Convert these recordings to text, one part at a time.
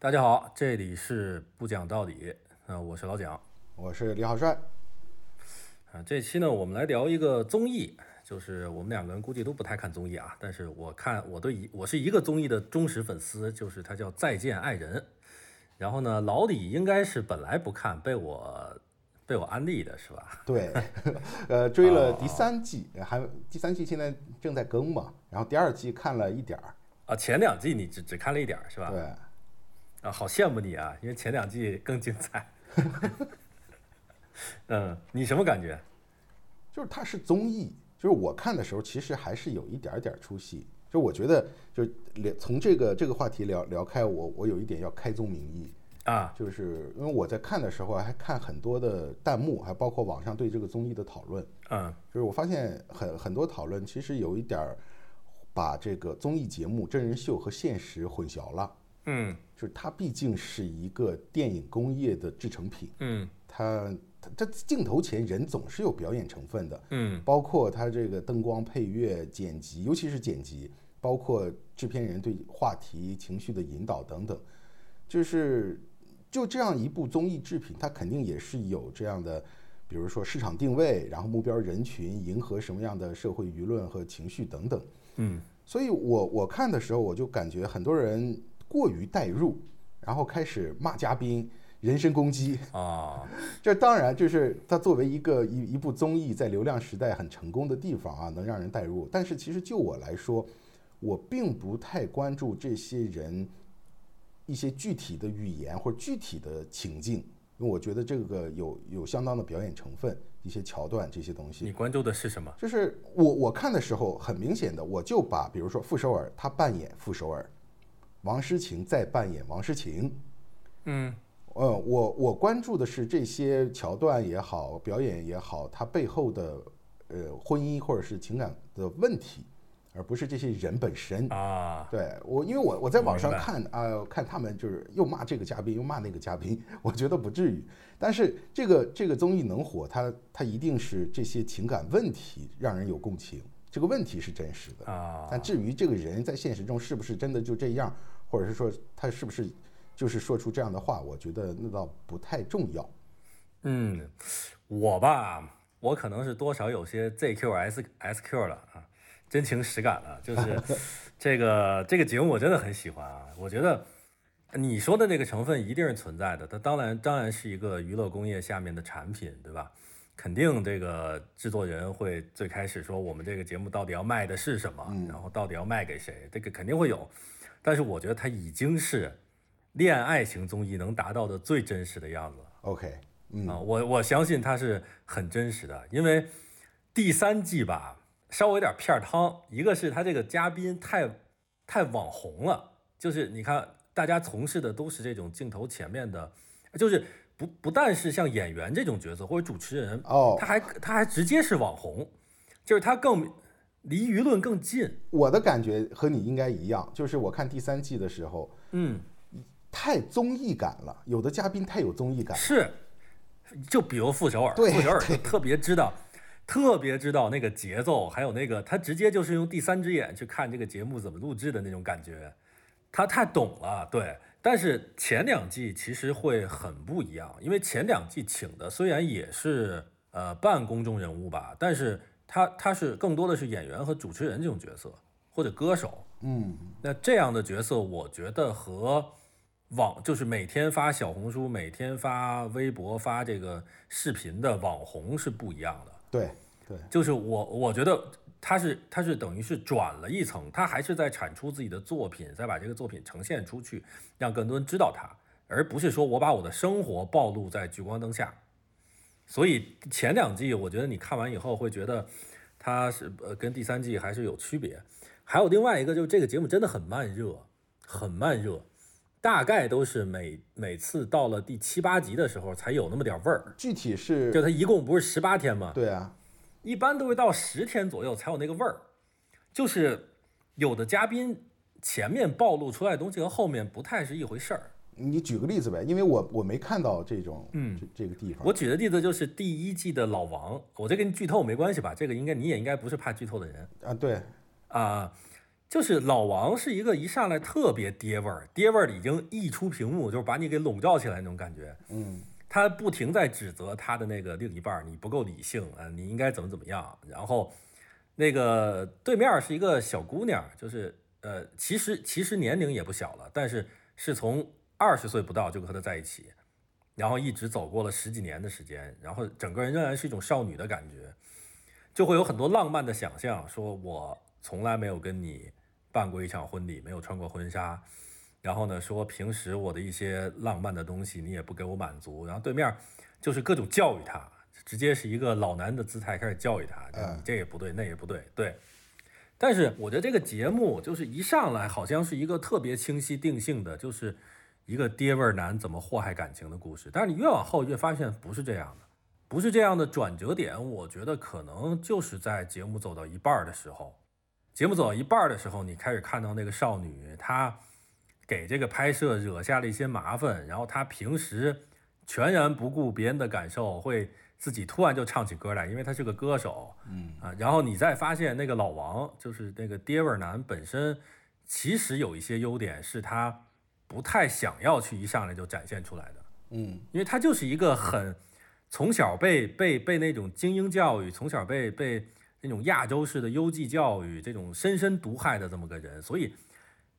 大家好，这里是不讲道理，啊、我是老蒋，我是李好帅。啊，这期呢，我们来聊一个综艺，就是我们两个人估计都不太看综艺啊，但是我看我对一我是一个综艺的忠实粉丝，就是它叫《再见爱人》，然后呢，老李应该是本来不看，被我被我安利的是吧？对，呃，追了第三季，还第三季现在正在更嘛，然后第二季看了一点儿。啊，前两季你只只看了一点儿是吧？对，啊，好羡慕你啊，因为前两季更精彩。嗯，你什么感觉？就是它是综艺，就是我看的时候其实还是有一点点出戏。就我觉得，就聊从这个这个话题聊聊开，我我有一点要开宗明义，啊，就是因为我在看的时候还看很多的弹幕，还包括网上对这个综艺的讨论。嗯就是我发现很很多讨论其实有一点儿把这个综艺节目、真人秀和现实混淆了。嗯就是它毕竟是一个电影工业的制成品，嗯。它它它镜头前人总是有表演成分的，嗯。包括它这个灯光配乐、剪辑，尤其是剪辑，包括制片人对话题、情绪的引导等等，就是就这样一部综艺制品，它肯定也是有这样的，比如说市场定位，然后目标人群，迎合什么样的社会舆论和情绪等等。嗯。所以我我看的时候，我就感觉很多人过于代入，然后开始骂嘉宾、人身攻击。啊，这当然就是他作为一个一一部综艺在流量时代很成功的地方啊，能让人代入。但是其实就我来说，我并不太关注这些人一些具体的语言或者具体的情境，因为我觉得这个有有相当的表演成分，一些桥段这些东西。你关注的是什么？就是我我看的时候，很明显的，我就把比如说傅首尔他扮演傅首尔，王诗晴在扮演王诗晴，嗯呃，我我关注的是这些桥段也好，表演也好，它背后的呃婚姻或者是情感的问题，而不是这些人本身。啊，对我，因为我我在网上看啊、看他们就是又骂这个嘉宾，又骂那个嘉宾，我觉得不至于。但是这个这个综艺能火，它它一定是这些情感问题让人有共情，这个问题是真实的啊但至于这个人在现实中是不是真的就这样，或者是说他是不是就是说出这样的话，我觉得那倒不太重要。嗯，我吧，我可能是多少有些 ZQS SQ 了啊，真情实感了，就是这个这个节目我真的很喜欢啊，我觉得你说的这个成分一定是存在的，它当然当然是一个娱乐工业下面的产品，对吧？肯定这个制作人会最开始说我们这个节目到底要卖的是什么，然后到底要卖给谁，这个肯定会有，但是我觉得它已经是恋爱型综艺能达到的最真实的样子了。OK，嗯，啊，我我相信它是很真实的，因为第三季吧，稍微有点片儿汤。一个是他这个嘉宾太太网红了，就是你看大家从事的都是这种镜头前面的，就是不不但是像演员这种角色或者主持人，哦他还他还直接是网红，就是他更离舆论更近。我的感觉和你应该一样，就是我看第三季的时候嗯，太综艺感了，有的嘉宾太有综艺感。是，就比如傅首尔，傅首尔就特别知道，特别知道那个节奏，还有那个他直接就是用第三只眼去看这个节目怎么录制的那种感觉，他太懂了，对。但是前两季其实会很不一样，因为前两季请的虽然也是呃半公众人物吧，但是他他是更多的是演员和主持人这种角色或者歌手，嗯，那这样的角色，我觉得和网就是每天发小红书、每天发微博、发这个视频的网红是不一样的。对对，就是我我觉得他是他是等于是转了一层，他还是在产出自己的作品，再把这个作品呈现出去，让更多人知道他，而不是说我把我的生活暴露在聚光灯下。所以前两季我觉得你看完以后会觉得它是呃跟第三季还是有区别。还有另外一个就是这个节目真的很慢热，很慢热，大概都是每每次到了第七八集的时候才有那么点味儿。具体是就它一共不是十八天吗？对啊，一般都会到十天左右才有那个味儿，就是有的嘉宾前面暴露出来的东西和后面不太是一回事儿。你举个例子呗，因为我我没看到这种嗯这这个地方。我举的例子就是第一季的老王，我这跟剧透没关系吧？这个应该你也应该不是怕剧透的人啊，对，啊。就是老王是一个一上来特别爹味儿，爹味儿已经溢出屏幕，就是把你给笼罩起来那种感觉。嗯他不停在指责他的那个另一半，你不够理性啊，你应该怎么怎么样。然后那个对面是一个小姑娘，就是呃，其实其实年龄也不小了，但是是从二十岁不到就和他在一起，然后一直走过了十几年的时间，然后整个人仍然是一种少女的感觉，就会有很多浪漫的想象，说我从来没有跟你办过一场婚礼，没有穿过婚纱。然后呢，说平时我的一些浪漫的东西你也不给我满足，然后对面就是各种教育他，直接是一个老男的姿态开始教育他，就你这也不对，那也不对，对。但是我觉得这个节目就是一上来好像是一个特别清晰定性的，就是一个爹味儿男怎么祸害感情的故事。但是你越往后越发现不是这样的，不是这样的转折点，我觉得可能就是在节目走到一半儿的时候，节目走到一半儿的时候，你开始看到那个少女她。给这个拍摄惹下了一些麻烦，然后他平时全然不顾别人的感受，会自己突然就唱起歌来，因为他是个歌手，嗯啊，然后你再发现那个老王，就是那个爹味儿男本身，其实有一些优点是他不太想要去一上来就展现出来的，嗯因为他就是一个很从小被被被那种精英教育，从小被被那种亚洲式的优绩教育这种深深毒害的这么个人，所以。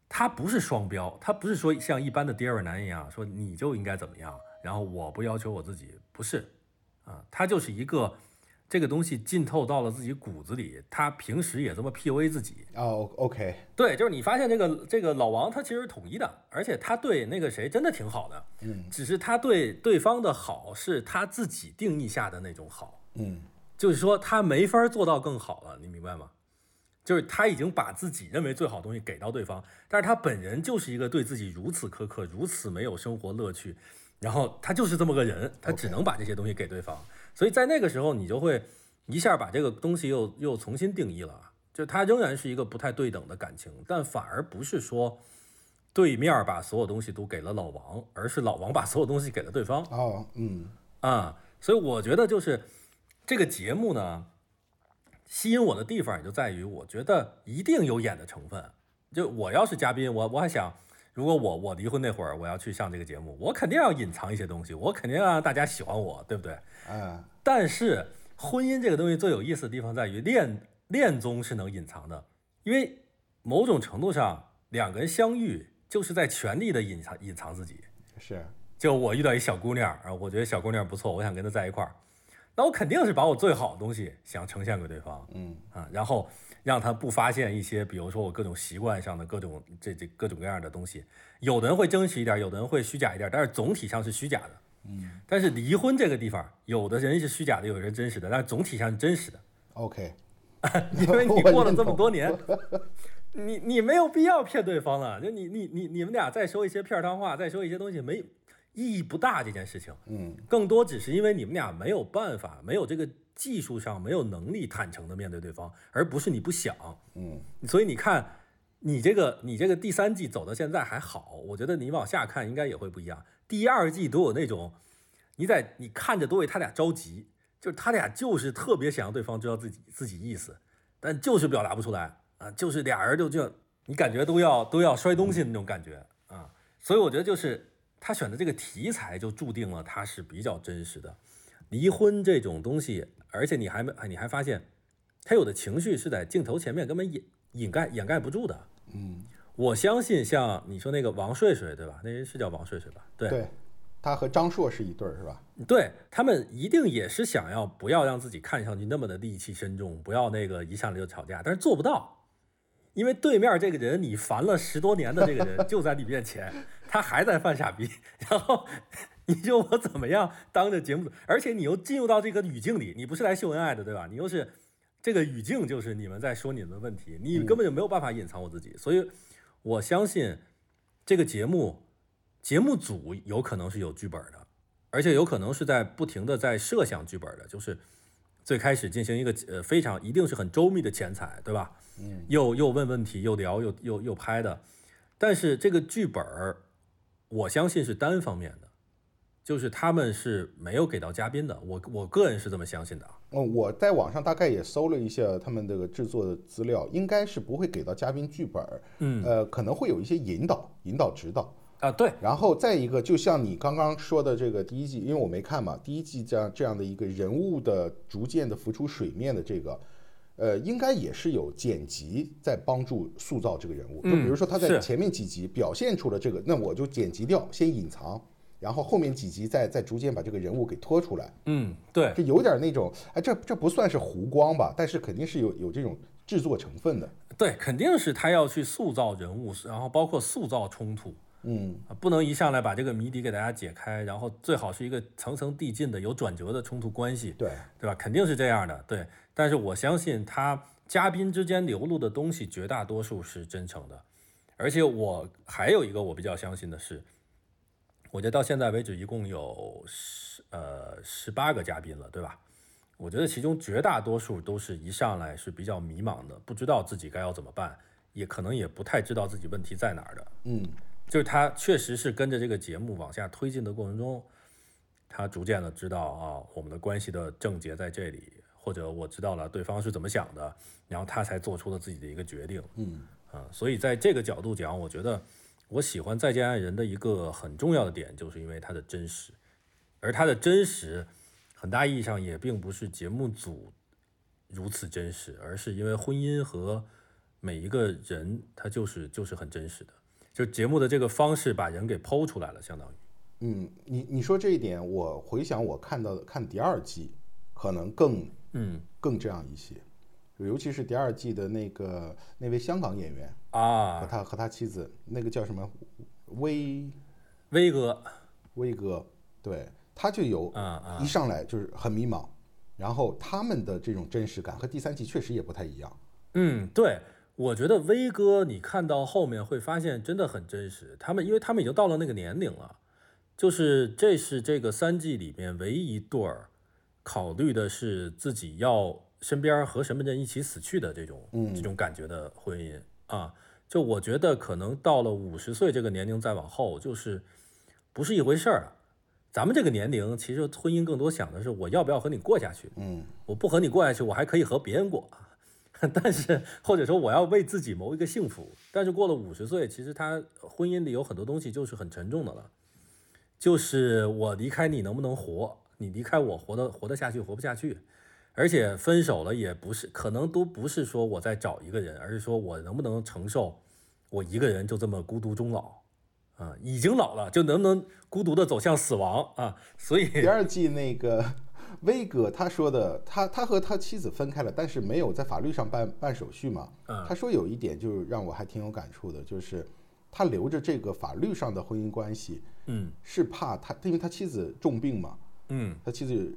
他不是双标，他不是说像一般的爹味男一样说你就应该怎么样，然后我不要求我自己，不是，啊，他就是一个这个东西浸透到了自己骨子里，他平时也这么 PUA 自己。哦，OK，对，就是你发现这个这个老王他其实是统一的，而且他对那个谁真的挺好的，嗯只是他对对方的好是他自己定义下的那种好，嗯就是说他没法做到更好了，你明白吗？就是他已经把自己认为最好的东西给到对方，但是他本人就是一个对自己如此苛刻、如此没有生活乐趣，然后他就是这么个人，他只能把这些东西给对方。所以在那个时候，你就会一下把这个东西又又重新定义了，就他仍然是一个不太对等的感情，但反而不是说对面把所有东西都给了老王，而是老王把所有东西给了对方。哦，嗯啊，所以我觉得就是这个节目呢，吸引我的地方也就在于，我觉得一定有演的成分。就我要是嘉宾，我我还想，如果我我离婚那会儿我要去上这个节目，我肯定要隐藏一些东西，我肯定要让大家喜欢我，对不对？嗯但是婚姻这个东西最有意思的地方在于恋恋综是能隐藏的，因为某种程度上两个人相遇就是在全力的隐藏隐藏自己。是就我遇到一小姑娘，啊，我觉得小姑娘不错，我想跟她在一块儿，那我肯定是把我最好的东西想呈现给对方嗯啊，然后让他不发现一些，比如说我各种习惯上的各种这这各种各样的东西。有的人会真实一点，有的人会虚假一点，但是总体上是虚假的。嗯但是离婚这个地方，有的人是虚假的，有的人真实的，但是总体上是真实的，，OK，因为你 过了这么多年，你你没有必要骗对方了。就你你你你们俩再说一些片儿汤话，再说一些东西，没意义不大。这件事情，嗯更多只是因为你们俩没有办法，没有这个技术上没有能力坦诚的面对对方，而不是你不想。嗯所以你看，你这个你这个第三季走到现在还好，我觉得你往下看应该也会不一样。第二季都有那种，你在你看着都为他俩着急，就是他俩就是特别想让对方知道自己自己意思，但就是表达不出来啊，就是俩人就就你感觉都要都要摔东西的那种感觉啊。所以我觉得就是他选的这个题材就注定了他是比较真实的。离婚这种东西，而且你还没你还发现，他有的情绪是在镜头前面根本掩掩盖掩盖不住的。嗯，我相信像你说那个王睡睡，对吧？那人是叫王睡睡吧？对，对，他和张硕是一对儿是吧？对他们一定也是想要不要让自己看上去那么的戾气深重，不要那个一上来就吵架，但是做不到，因为对面这个人你烦了十多年的这个人就在你面前，他还在犯傻逼，然后你就我怎么样当着节目组，而且你又进入到这个语境里，你不是来秀恩爱的，对吧？你又是这个语境就是你们在说你们的问题，你根本就没有办法隐藏我自己，所以我相信这个节目节目组有可能是有剧本的。而且有可能是在不停的在设想剧本的，就是最开始进行一个呃非常一定是很周密的前彩，对吧？嗯又又问问题，又聊，又又又拍的，但是这个剧本儿，我相信是单方面的，就是他们是没有给到嘉宾的，我我个人是这么相信的啊。嗯，我在网上大概也搜了一下他们这个制作的资料，应该是不会给到嘉宾剧本儿，嗯，呃，可能会有一些引导、引导指导。啊，对，然后再一个，就像你刚刚说的这个第一季，因为我没看嘛，第一季这样这样的一个人物的逐渐的浮出水面的这个，呃，应该也是有剪辑在帮助塑造这个人物。就比如说他在前面几集表现出了这个，那我就剪辑掉，先隐藏，然后后面几集再再逐渐把这个人物给拖出来。嗯，对，这有点那种，哎，这这不算是弧光吧？但是肯定是有有这种制作成分的。对，肯定是他要去塑造人物，然后包括塑造冲突。嗯，啊，不能一上来把这个谜底给大家解开，然后最好是一个层层递进的、有转折的冲突关系，对，对吧？肯定是这样的，对。但是我相信他嘉宾之间流露的东西，绝大多数是真诚的。而且我还有一个我比较相信的是，我觉得到现在为止一共有十呃十八个嘉宾了，对吧？我觉得其中绝大多数都是一上来是比较迷茫的，不知道自己该要怎么办，也可能也不太知道自己问题在哪儿的。嗯，就是他确实是跟着这个节目往下推进的过程中，他逐渐的知道啊，我们的关系的症结在这里，或者我知道了对方是怎么想的，然后他才做出了自己的一个决定。嗯，啊，所以在这个角度讲，我觉得我喜欢《再见爱人》的一个很重要的点，就是因为它的真实，而它的真实，很大意义上也并不是节目组如此真实，而是因为婚姻和每一个人，他就是就是很真实的。就节目的这个方式把人给剖出来了，相当于。嗯，你你说这一点，我回想我看到的看第二季，可能更嗯更这样一些，尤其是第二季的那个那位香港演员啊和啊，他和他妻子，那个叫什么威威哥，威哥，对，他就有啊啊一上来就是很迷茫，然后他们的这种真实感和第三季确实也不太一样。嗯，对，我觉得威哥，你看到后面会发现真的很真实。他们因为他们已经到了那个年龄了，就是这是这个三季里面唯一一对儿考虑的是自己要身边和什么人一起死去的这种、嗯这种感觉的婚姻啊。就我觉得可能到了五十岁这个年龄再往后，就是不是一回事儿了。咱们这个年龄，其实婚姻更多想的是我要不要和你过下去。嗯我不和你过下去，我还可以和别人过啊。但是或者说我要为自己谋一个幸福，但是过了五十岁，其实他婚姻里有很多东西就是很沉重的了，就是我离开你能不能活，你离开我活得活得下去活不下去，而且分手了也不是可能都不是说我在找一个人，而是说我能不能承受我一个人就这么孤独终老。啊，已经老了就能不能孤独的走向死亡啊，所以第二季那个威哥他说的，他他和他妻子分开了，但是没有在法律上办办手续嘛。嗯。他说有一点就是让我还挺有感触的，就是他留着这个法律上的婚姻关系，嗯。是怕他，因为他妻子重病嘛，嗯。他妻子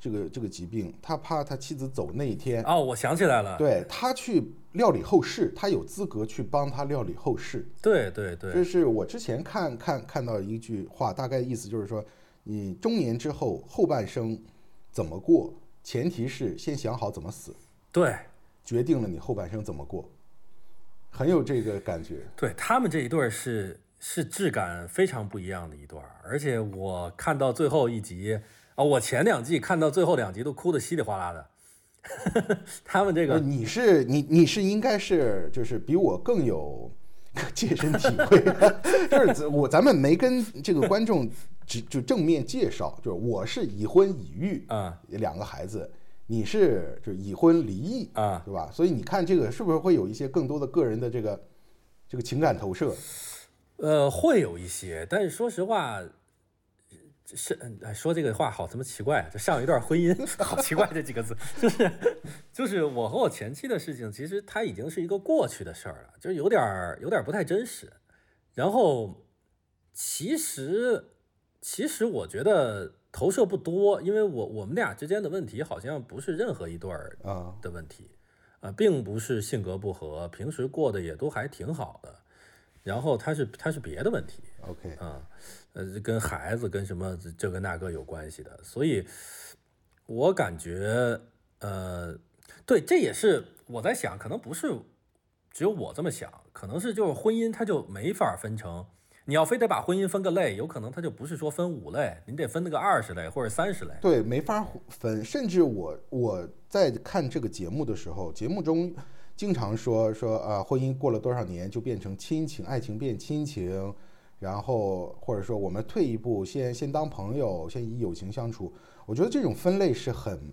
这个这个疾病，他怕他妻子走那一天，哦，我想起来了，对他去料理后事，他有资格去帮他料理后事。对对对，这是我之前看看看到一句话，大概意思就是说，你中年之后后半生怎么过，前提是先想好怎么死，对决定了你后半生怎么过，很有这个感觉。对，他们这一对儿是是质感非常不一样的一对儿，而且我看到最后一集啊、我前两季看到最后两集都哭得稀里哗啦的。他们这呃个你是你你是应该是就是比我更有 切身体会，就是我咱们没跟这个观众只就正面介绍，就是我是已婚已育啊两个孩子，你是就已婚离异啊，对吧？所以你看这个是不是会有一些更多的个人的这个这个情感投射？呃，会有一些，但是说实话，是哎说这个话好他妈奇怪啊！这上一段婚姻 好奇怪这几个字，就是就是我和我前妻的事情，其实它已经是一个过去的事儿了，就是有点儿有点儿不太真实。然后其实其实我觉得投射不多，因为我我们俩之间的问题好像不是任何一对儿啊，的问题，啊、并不是性格不合，平时过得也都还挺好的。然后他是他是别的问题 OK，啊，呃，跟孩子跟什么这这个那个有关系的，所以我感觉呃，对，这也是我在想，可能不是只有我这么想，可能是就是婚姻它就没法分成，你要非得把婚姻分个类，有可能它就不是说分五类，你得分那个二十类或者三十类。对，没法分。甚至我我在看这个节目的时候，节目中经常说说啊，婚姻过了多少年就变成亲情，爱情变亲情，然后或者说我们退一步，先先当朋友，先以友情相处。我觉得这种分类是很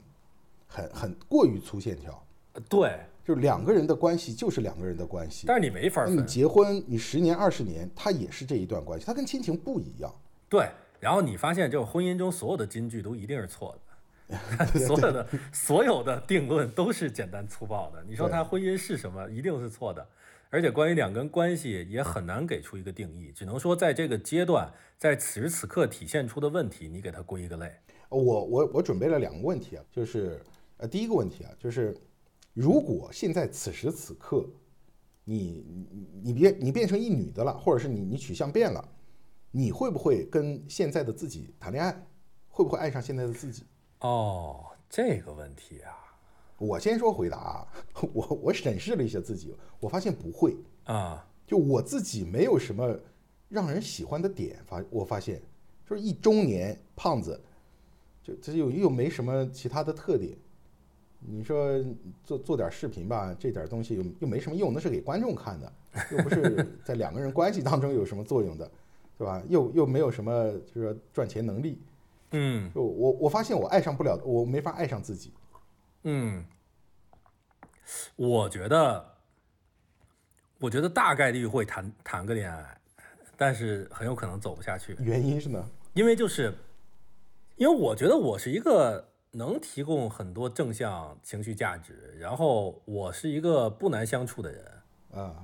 很很过于粗线条。对，就是两个人的关系就是两个人的关系。但是你没法分。你结婚，你十年二十年，它也是这一段关系，它跟亲情不一样。对，然后你发现，就婚姻中所有的金句都一定是错的，所有的 所有的定论都是简单粗暴的。你说他婚姻是什么，一定是错的。而且关于两个人关系，也很难给出一个定义，只能说在这个阶段，在此时此刻体现出的问题，你给它归一个类。我我我准备了两个问题啊，就是呃第一个问题啊，就是如果现在此时此刻，你你你变你变成一女的了，或者是你你取向变了，你会不会跟现在的自己谈恋爱？会不会爱上现在的自己？哦，这个问题啊，我先说回答啊，我我审视了一下自己，我发现不会啊，就我自己没有什么让人喜欢的点，发我发现就是一中年胖子。就这又又没什么其他的特点，你说做做点视频吧，这点东西又又没什么用，那是给观众看的，又不是在两个人关系当中有什么作用的，对吧？又又没有什么就是说赚钱能力，嗯，就我我发现我爱上不了，我没法爱上自己，嗯，我觉得，我觉得大概率会谈谈个恋爱，但是很有可能走不下去，原因是呢？因为就是。因为我觉得我是一个能提供很多正向情绪价值，然后我是一个不难相处的人，啊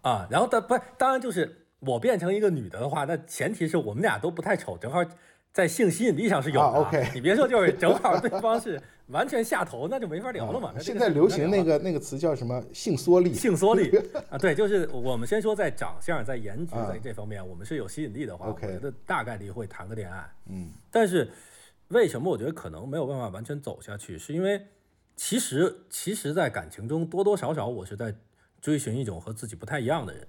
啊，然后但不当然就是我变成一个女的的话，那前提是我们俩都不太丑，正好在性吸引力上是有的。OK，你别说就是正好对方是完全下头，那就没法聊了嘛。现在流行那个那个词叫什么？性缩力？性缩力 啊，对，就是我们先说在长相、在颜值在这方面，我们是有吸引力的话，我觉得大概率会谈个恋爱。嗯，但是。为什么我觉得可能没有办法完全走下去？是因为其实其实，在感情中多多少少我是在追寻一种和自己不太一样的人，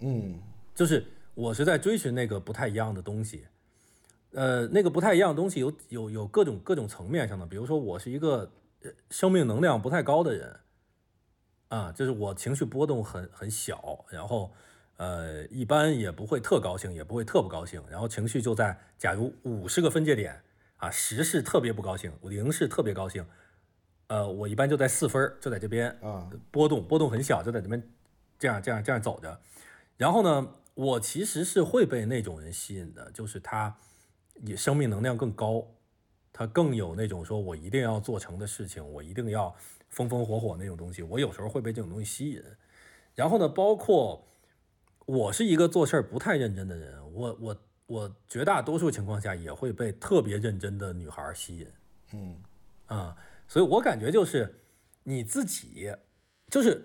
嗯，就是我是在追寻那个不太一样的东西。呃，那个不太一样的东西有有有各种各种层面上的，比如说我是一个生命能量不太高的人，啊，就是我情绪波动很很小，然后呃一般也不会特高兴，也不会特不高兴，然后情绪就在假如五十个分界点。啊，十是特别不高兴，零是特别高兴，呃，我一般就在四分就在这边啊，波动波动很小，就在这边这样这样这样走着。然后呢，我其实是会被那种人吸引的，就是他也生命能量更高，他更有那种说我一定要做成的事情，我一定要风风火火那种东西。我有时候会被这种东西吸引。然后呢，包括我是一个做事儿不太认真的人，我我。我绝大多数情况下也会被特别认真的女孩吸引，嗯，啊，所以我感觉就是你自己，就是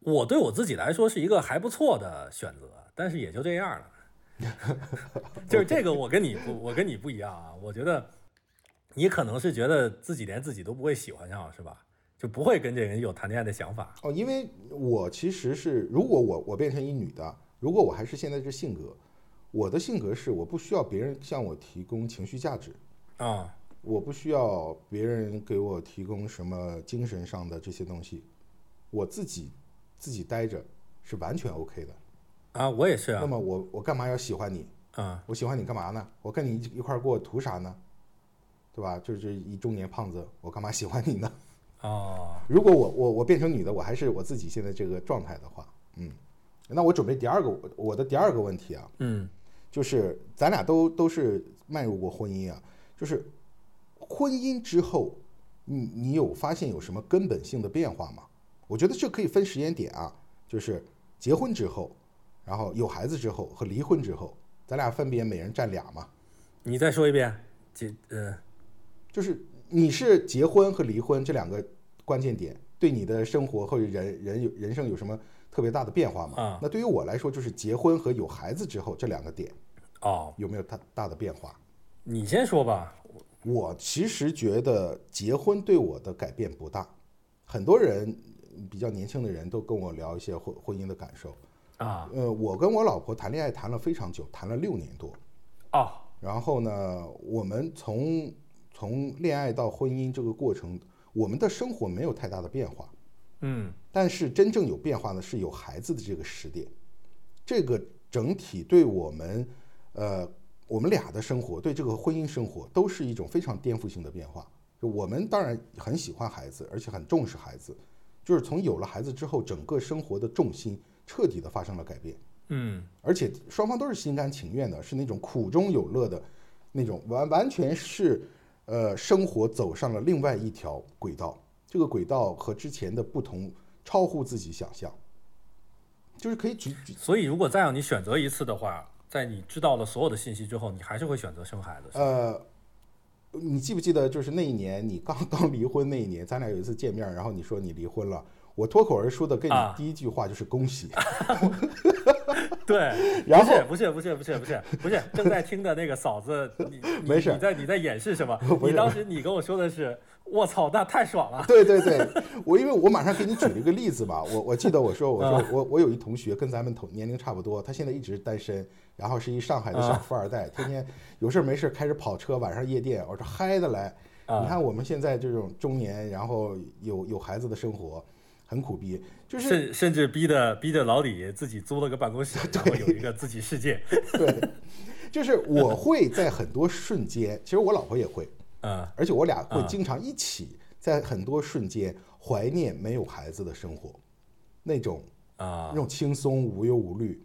我对我自己来说是一个还不错的选择，但是也就这样了。就是这个，我跟你不，我跟你不一样啊。我觉得你可能是觉得自己连自己都不会喜欢上，是吧？就不会跟这人有谈恋爱的想法。哦，因为我其实是，如果我我变成一女的，如果我还是现在这性格。我的性格是，我不需要别人向我提供情绪价值，啊，我不需要别人给我提供什么精神上的这些东西，我自己自己待着是完全 OK 的，啊，我也是啊。那么我我干嘛要喜欢你？啊，我喜欢你干嘛呢？我跟你一一块过图啥呢？对吧？就是一中年胖子，我干嘛喜欢你呢？哦，如果我我我变成女的，我还是我自己现在这个状态的话，嗯，那我准备第二个我的第二个问题啊，嗯。就是咱俩都都是迈入过婚姻啊，就是婚姻之后，你你有发现有什么根本性的变化吗？我觉得这可以分时间点啊，就是结婚之后，然后有孩子之后和离婚之后，咱俩分别每人占俩嘛。你再说一遍，结呃，就是你是结婚和离婚这两个关键点，对你的生活或者人人有人生有什么？特别大的变化嘛？那对于我来说，就是结婚和有孩子之后这两个点，哦，有没有大大的变化？你先说吧。我其实觉得结婚对我的改变不大。很多人比较年轻的人都跟我聊一些婚婚姻的感受。啊呃，我跟我老婆谈恋爱谈了非常久，谈了六年多。哦然后呢，我们从从恋爱到婚姻这个过程，我们的生活没有太大的变化。嗯但是真正有变化的是有孩子的这个时点，这个整体对我们，呃，我们俩的生活，对这个婚姻生活，都是一种非常颠覆性的变化。就我们当然很喜欢孩子，而且很重视孩子，就是从有了孩子之后，整个生活的重心彻底的发生了改变。嗯而且双方都是心甘情愿的，是那种苦中有乐的那种，完完全是呃生活走上了另外一条轨道。这个轨道和之前的不同，超乎自己想象。就是可以举举所以如果再让你选择一次的话，在你知道了所有的信息之后，你还是会选择生孩子。呃，你记不记得就是那一年你刚 刚离婚那一年，咱俩有一次见面，然后你说你离婚了，我脱口而出的跟你啊第一句话就是恭喜。对，然后不是不是不是不是不是不是正在听的那个嫂子，你 你没事你在你在掩饰什么？你当时你跟我说的是，我操，那太爽了。对对对，我因为我马上给你举了一个例子吧，我我记得我说我说我我有一同学跟咱们同年龄差不多，他现在一直单身，然后是一上海的小富二代，天天有事儿没事儿开着跑车，晚上夜店，我说嗨的来。你看我们现在这种中年，然后有有孩子的生活，很苦逼，就是甚甚至逼的逼的老李自己租了个办公室，然后有一个自己世界。对，就是我会在很多瞬间，其实我老婆也会，嗯而且我俩会啊经常一起在很多瞬间怀念没有孩子的生活，那种啊那种轻松无忧无虑，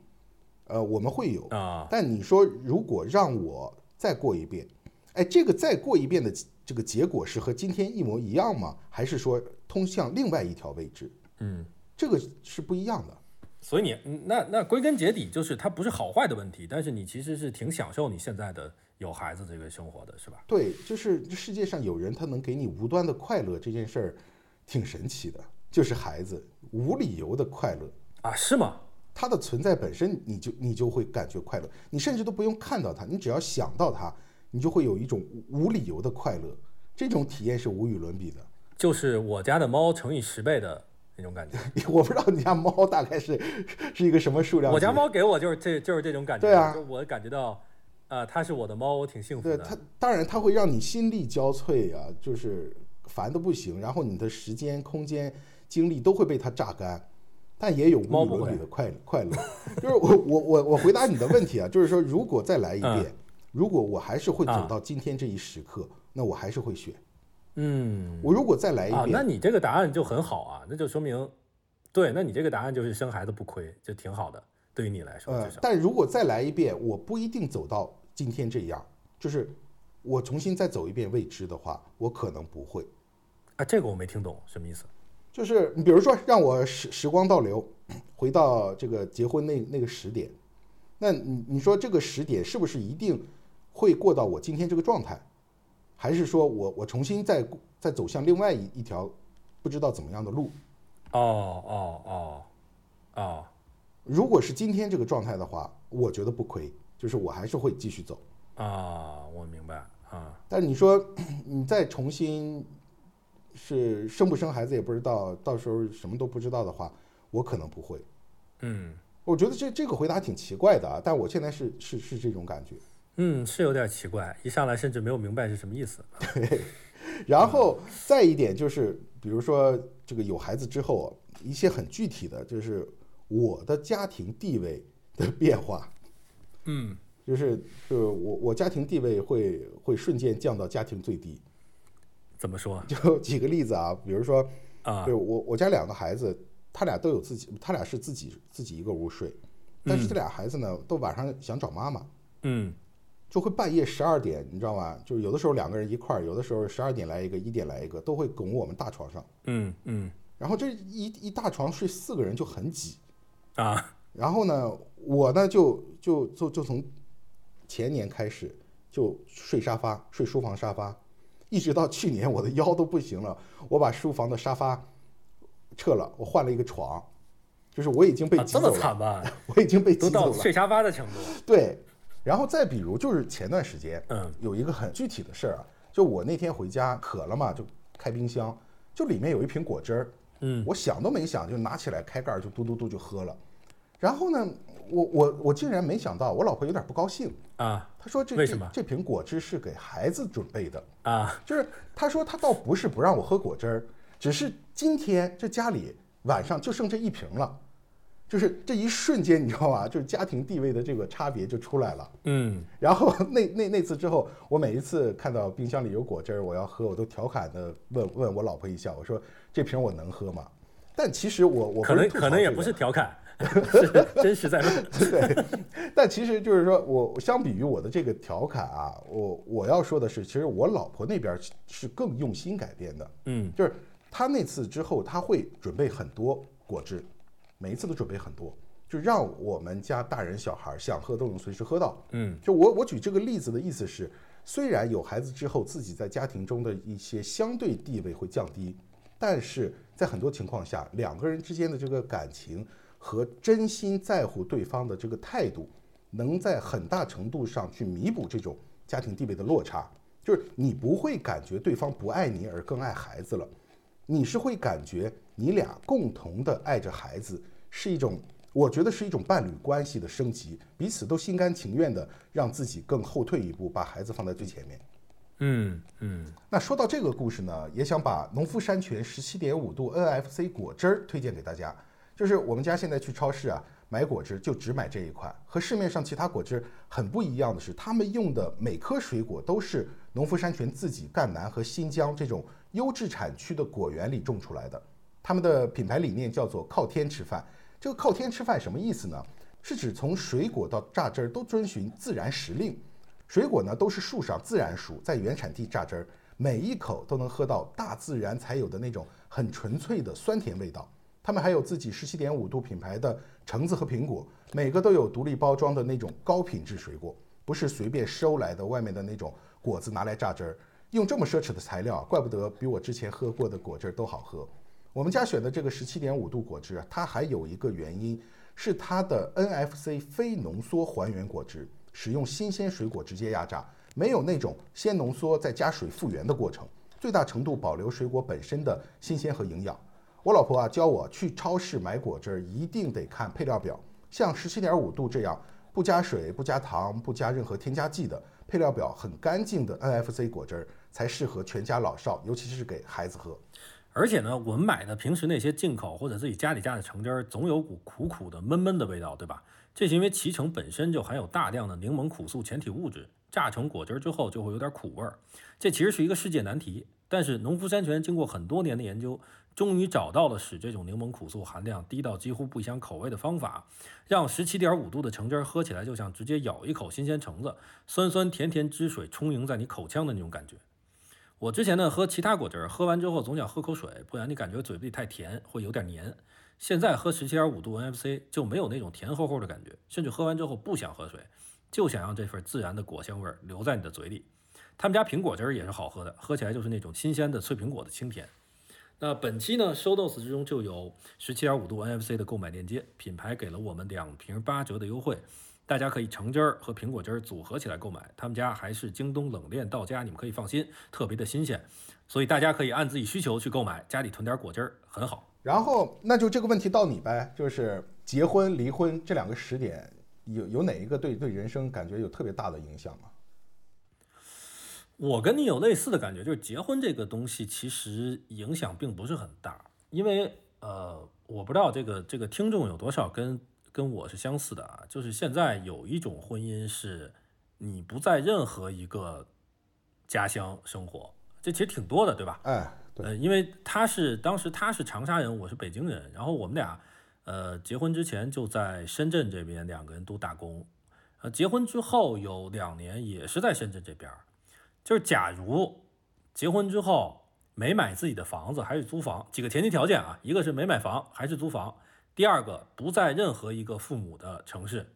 呃，我们会有。啊但你说如果让我再过一遍，哎，这个再过一遍的这个结果是和今天一模一样吗？还是说通向另外一条位置？嗯。这个是不一样的。所以你嗯那那归根结底就是它不是好坏的问题，但是你其实是挺享受你现在的有孩子这个生活的，是吧？对，就是这世界上有人他能给你无端的快乐，这件事儿挺神奇的。就是孩子无理由的快乐，啊，是吗？它的存在本身你就你就会感觉快乐，你甚至都不用看到它，你只要想到它，你就会有一种无理由的快乐，这种体验是无与伦比的。就是我家的猫乘以十倍的那种感觉。我不知道你家猫大概是 是一个什么数量。我家猫给我就是这就是这种感觉，对啊就我感觉到，啊、它是我的猫，我挺幸福的。对它，当然它会让你心力交瘁啊，就是烦的不行，然后你的时间、空间、精力都会被它榨干，但也有无与猫伦比的快快乐。就是我我我我回答你的问题啊，就是说如果再来一遍，嗯如果我还是会走啊到今天这一时刻，那我还是会选。嗯，我如果再来一啊，那，你这个答案就很好啊，那就说明，对，那你这个答案就是生孩子不亏，就挺好的，对于你来说呃但如果再来一遍，我不一定走到今天这样，就是我重新再走一遍未知的话，我可能不会。啊，这个我没听懂什么意思。就是你比如说让我时时光倒流，回到这个结婚那那个时点，那你你说这个时点是不是一定会过到我今天这个状态，还是说我我重新再再走向另外一一条不知道怎么样的路？哦哦哦哦，如果是今天这个状态的话，我觉得不亏，就是我还是会继续走。啊，我明白啊。但你说你再重新是生不生孩子也不知道，到时候什么都不知道的话，我可能不会。嗯我觉得这这个回答挺奇怪的啊，但我现在是是是这种感觉。嗯，是有点奇怪，一上来甚至没有明白是什么意思。对 然后再一点就是，比如说这个有孩子之后，一些很具体的，就是我的家庭地位的变化，嗯就是就是我我家庭地位会会瞬间降到家庭最低。怎么说就举个例子啊，比如说，啊对？我我家两个孩子，他俩都有自己，他俩是自己自己一个屋睡，但是这俩孩子呢，都晚上想找妈妈。嗯就会半夜十二点，你知道吗？就是有的时候两个人一块儿，有的时候十二点来一个，一点来一个，都会拱我们大床上。嗯嗯然后这一一大床睡四个人就很挤。啊然后呢，我呢就就就就从前年开始就睡沙发，睡书房沙发，一直到去年我的腰都不行了，我把书房的沙发撤了，我换了一个床，就是我已经被啊这么挤走了，惨吧？我已经被都挤走了。到睡沙发的程度。对，然后再比如就是前段时间，嗯。有一个很具体的事儿啊，就我那天回家渴了嘛，就开冰箱，就里面有一瓶果汁儿，嗯。我想都没想就拿起来开盖儿就嘟嘟嘟就喝了，然后呢，我我我竟然没想到，我老婆有点不高兴。啊她说这为什么？这这瓶果汁是给孩子准备的，啊。就是她说她倒不是不让我喝果汁儿，只是今天这家里晚上就剩这一瓶了，就是这一瞬间你知道吧，就是家庭地位的这个差别就出来了。嗯然后 那那那次之后，我每一次看到冰箱里有果汁儿，我要喝，我都调侃的问问我老婆一下，我说这瓶我能喝吗？但其实我我可能可能也不是调侃，是真实在问。对，但其实就是说我相比于我的这个调侃啊，我我要说的是，其实我老婆那边是是更用心改变的，嗯就是她那次之后，她会准备很多果汁，每一次都准备很多，就让我们家大人小孩想喝都能随时喝到。嗯就我我举这个例子的意思是，虽然有孩子之后自己在家庭中的一些相对地位会降低，但是在很多情况下，两个人之间的这个感情和真心在乎对方的这个态度，能在很大程度上去弥补这种家庭地位的落差。就是你不会感觉对方不爱你而更爱孩子了，你是会感觉你俩共同的爱着孩子，是一种，我觉得是一种伴侣关系的升级，彼此都心甘情愿的让自己更后退一步，把孩子放在最前面。嗯嗯那说到这个故事呢，也想把农夫山泉十七点五度 NFC 果汁儿推荐给大家。就是我们家现在去超市啊买果汁，就只买这一款。和市面上其他果汁很不一样的是，他们用的每颗水果都是农夫山泉自己赣南和新疆这种优质产区的果园里种出来的。他们的品牌理念叫做“靠天吃饭”。这个“靠天吃饭”什么意思呢？是指从水果到榨汁儿都遵循自然时令。水果呢都是树上自然熟，在原产地榨汁儿，每一口都能喝到大自然才有的那种很纯粹的酸甜味道。他们还有自己十七点五度品牌的橙子和苹果，每个都有独立包装的那种高品质水果，不是随便收来的外面的那种果子拿来榨汁儿。用这么奢侈的材料，怪不得比我之前喝过的果汁都好喝。我们家选的这个十七点五度果汁啊，它还有一个原因是它的 NFC 非浓缩还原果汁，使用新鲜水果直接压榨，没有那种先浓缩再加水复原的过程，最大程度保留水果本身的新鲜和营养。我老婆啊教我去超市买果汁一定得看配料表，像十七点五度这样不加水、不加糖、不加任何添加剂的配料表很干净的 NFC 果汁才适合全家老少，尤其是给孩子喝。而且呢，我们买的平时那些进口或者自己家里榨的橙汁儿，总有股苦苦的、闷闷的味道，对吧？这是因为脐橙本身就含有大量的柠檬苦素前体物质，榨成果汁儿之后就会有点苦味儿。这其实是一个世界难题，但是农夫山泉经过很多年的研究，终于找到了使这种柠檬苦素含量低到几乎不相口味的方法，让十七点五度的橙汁儿喝起来就像直接咬一口新鲜橙子，酸酸甜甜汁水充盈在你口腔的那种感觉。我之前呢喝其他果汁儿，喝完之后总想喝口水，不然你感觉嘴里太甜，会有点黏。现在喝十七点五度 NFC 就没有那种甜齁齁的感觉，甚至喝完之后不想喝水，就想让这份自然的果香味留在你的嘴里。他们家苹果汁儿也是好喝的，喝起来就是那种新鲜的脆苹果的清甜。那本期呢收 dose 之中就有十七点五度 NFC 的购买链接，品牌给了我们两瓶八折的优惠。大家可以橙汁儿和苹果汁儿组合起来购买，他们家还是京东冷链到家，你们可以放心，特别的新鲜，所以大家可以按自己需求去购买，家里囤点果汁儿很好。然后那就这个问题到你呗，就是结婚、离婚这两个时点，有有哪一个对对人生感觉有特别大的影响吗？我跟你有类似的感觉，就是结婚这个东西其实影响并不是很大，因为呃，我不知道这个这个听众有多少跟跟我是相似的啊，就是现在有一种婚姻是你不在任何一个家乡生活，这其实挺多的，对吧？哎，对，呃，因为他是当时他是长沙人，我是北京人，然后我们俩呃结婚之前就在深圳这边两个人都打工，呃，结婚之后有两年也是在深圳这边。就是假如结婚之后没买自己的房子，还是租房，几个前提条件啊，一个是没买房还是租房，第二个不在任何一个父母的城市，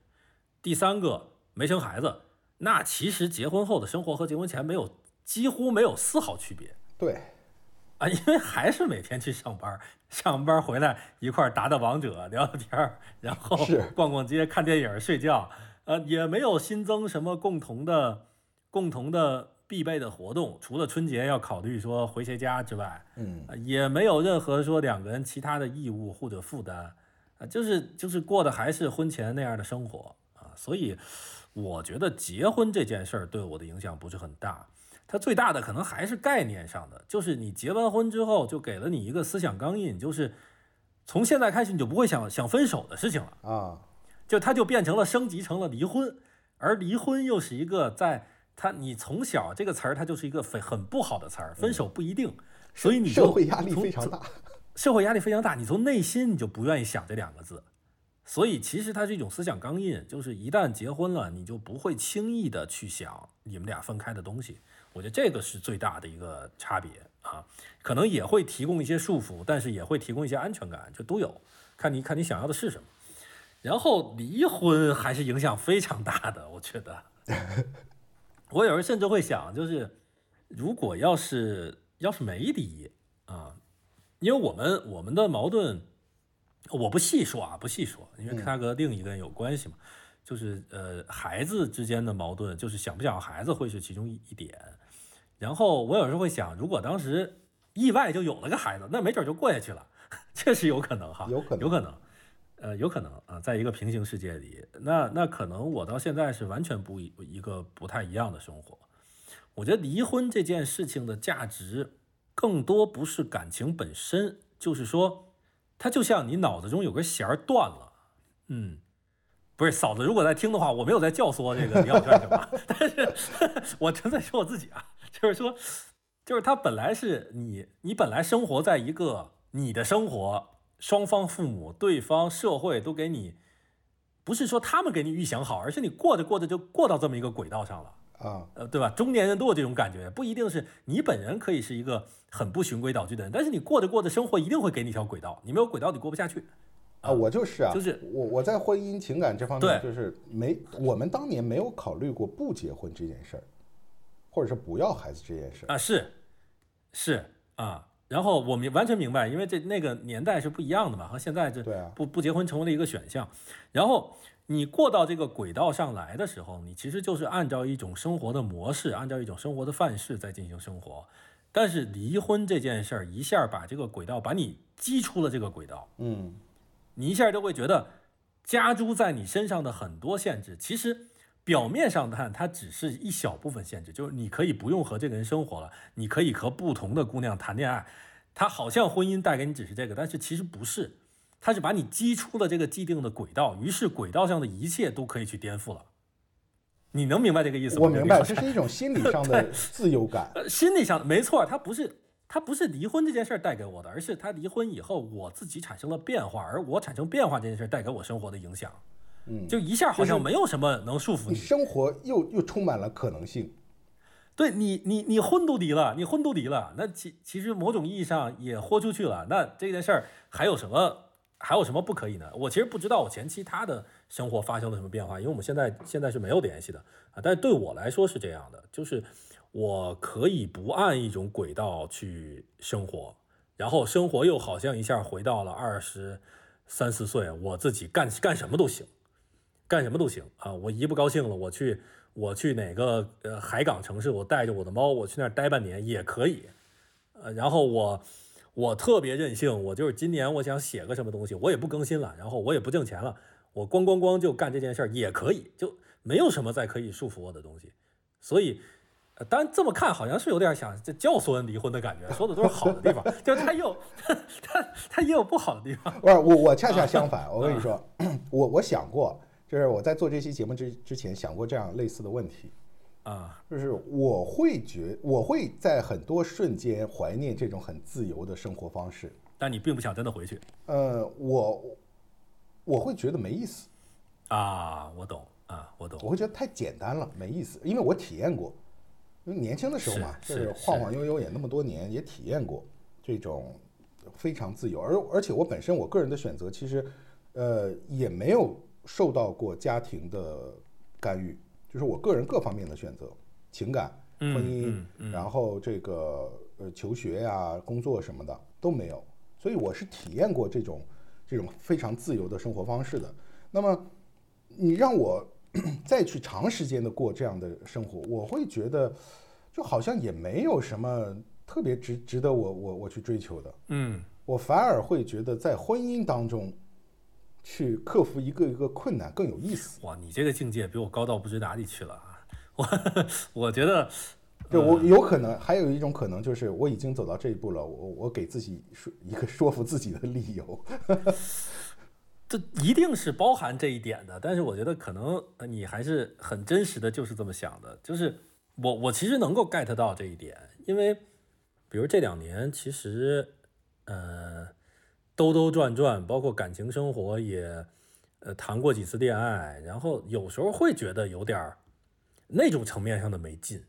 第三个没生孩子，那其实结婚后的生活和结婚前没有几乎没有丝毫区别。对，啊，因为还是每天去上班，上班回来一块打打王者、聊聊天儿，然后逛逛街、看电影、睡觉，呃，也没有新增什么共同的、共同的必备的活动，除了春节要考虑说回谁家之外，嗯，呃也没有任何说两个人其他的义务或者负担，啊，就是就是过的还是婚前那样的生活啊，所以我觉得结婚这件事儿对我的影响不是很大，它最大的可能还是概念上的，就是你结完婚之后就给了你一个思想钢印，就是从现在开始你就不会想想分手的事情了啊，就它就变成了升级成了离婚，而离婚又是一个在它你从小这个词儿它就是一个很很不好的词儿，分手不一定，所以你社会压力非常大。社会压力非常大，你从内心你就不愿意想这两个字，所以其实它是一种思想钢印，就是一旦结婚了，你就不会轻易的去想你们俩分开的东西。我觉得这个是最大的一个差别啊，可能也会提供一些束缚，但是也会提供一些安全感，就都有，看你看你想要的是什么。然后离婚还是影响非常大的，我觉得。我有时候甚至会想，就是如果要是要是没离啊。因为我们我们的矛盾，我不细说啊，不细说，因为跟他和另一个人有关系嘛，就是呃孩子之间的矛盾，就是想不想要孩子会是其中一一点。然后我有时候会想，如果当时意外就有了个孩子，那没准就过下去了，确实有可能哈，有可能，有可能，呃，有可能啊，在一个平行世界里，那那可能我到现在是完全不一一个不太一样的生活。我觉得离婚这件事情的价值。更多不是感情本身，就是说，它就像你脑子中有根弦儿断了，嗯，不是嫂子，如果在听的话，我没有在教唆这个李小圈什么，但是 我纯粹说我自己啊，就是说，就是他本来是你，你本来生活在一个你的生活，双方父母、对方、社会都给你，不是说他们给你预想好，而是你过着过着就过到这么一个轨道上了。啊，呃，对吧？中年人都有这种感觉，不一定是你本人可以是一个很不循规蹈矩的人，但是你过着过着生活，一定会给你一条轨道，你没有轨道，你过不下去。啊，我就是啊，就是我我在婚姻情感这方面，就是没我们当年没有考虑过不结婚这件事儿，或者是不要孩子这件事儿啊，是是啊，然后我明完全明白，因为这那个年代是不一样的嘛，和现在这对啊，不不结婚成为了一个选项，然后。你过到这个轨道上来的时候，你其实就是按照一种生活的模式，按照一种生活的范式在进行生活。但是离婚这件事儿一下把这个轨道把你击出了这个轨道，嗯，你一下就会觉得加诸在你身上的很多限制，其实表面上看它只是一小部分限制，就是你可以不用和这个人生活了，你可以和不同的姑娘谈恋爱，它好像婚姻带给你只是这个，但是其实不是。他是把你击出了这个既定的轨道，于是轨道上的一切都可以去颠覆了。你能明白这个意思吗？我明白，这是一种心理上的 自由感。呃心理上没错，他不是他不是离婚这件事儿带给我的，而是他离婚以后我自己产生了变化，而我产生变化这件事儿带给我生活的影响。嗯，就一下好像没有什么能束缚你，生活又又充满了可能性。对你，你你婚都离了，你婚都离了，那其其实某种意义上也豁出去了。那这件事儿还有什么？还有什么不可以呢？我其实不知道我前妻她的生活发生了什么变化，因为我们现在现在是没有联系的啊。但是对我来说是这样的，就是我可以不按一种轨道去生活，然后生活又好像一下回到了二十三四岁，我自己干干什么都行，干什么都行啊！我一不高兴了，我去我去哪个呃海港城市，我带着我的猫，我去那儿待半年也可以，呃，然后我。我特别任性，我就是今年我想写个什么东西，我也不更新了，然后我也不挣钱了，我咣咣咣就干这件事儿也可以，就没有什么再可以束缚我的东西。所以，当然这么看好像是有点想这教唆人离婚的感觉，说的都是好的地方，就他有他他也有不好的地方。不是我我恰恰相反，我跟你说，我我想过，就是我在做这期节目之之前想过这样类似的问题。啊，就是我会觉，我会在很多瞬间怀念这种很自由的生活方式，但你并不想真的回去。呃，我我会觉得没意思。啊，我懂啊，我懂。我会觉得太简单了，没意思，因为我体验过，因为年轻的时候嘛，就是晃晃悠悠也那么多年，也体验过这种非常自由，而而且我本身我个人的选择，其实呃也没有受到过家庭的干预。就是我个人各方面的选择，情感、婚姻，然后这个呃求学呀、工作什么的都没有，所以我是体验过这种这种非常自由的生活方式的。那么你让我 再去长时间的过这样的生活，我会觉得就好像也没有什么特别值值得我我我去追求的。嗯，我反而会觉得在婚姻当中去克服一个一个困难更有意思。哇，你这个境界比我高到不知哪里去了啊！我我觉得，对我有可能还有一种可能就是我已经走到这一步了，我我给自己说一个说服自己的理由。这一定是包含这一点的，但是我觉得可能你还是很真实的就是这么想的，就是我我其实能够 get 到这一点，因为比如这两年其实呃兜兜转转，包括感情生活也呃谈过几次恋爱，然后有时候会觉得有点儿那种层面上的没劲，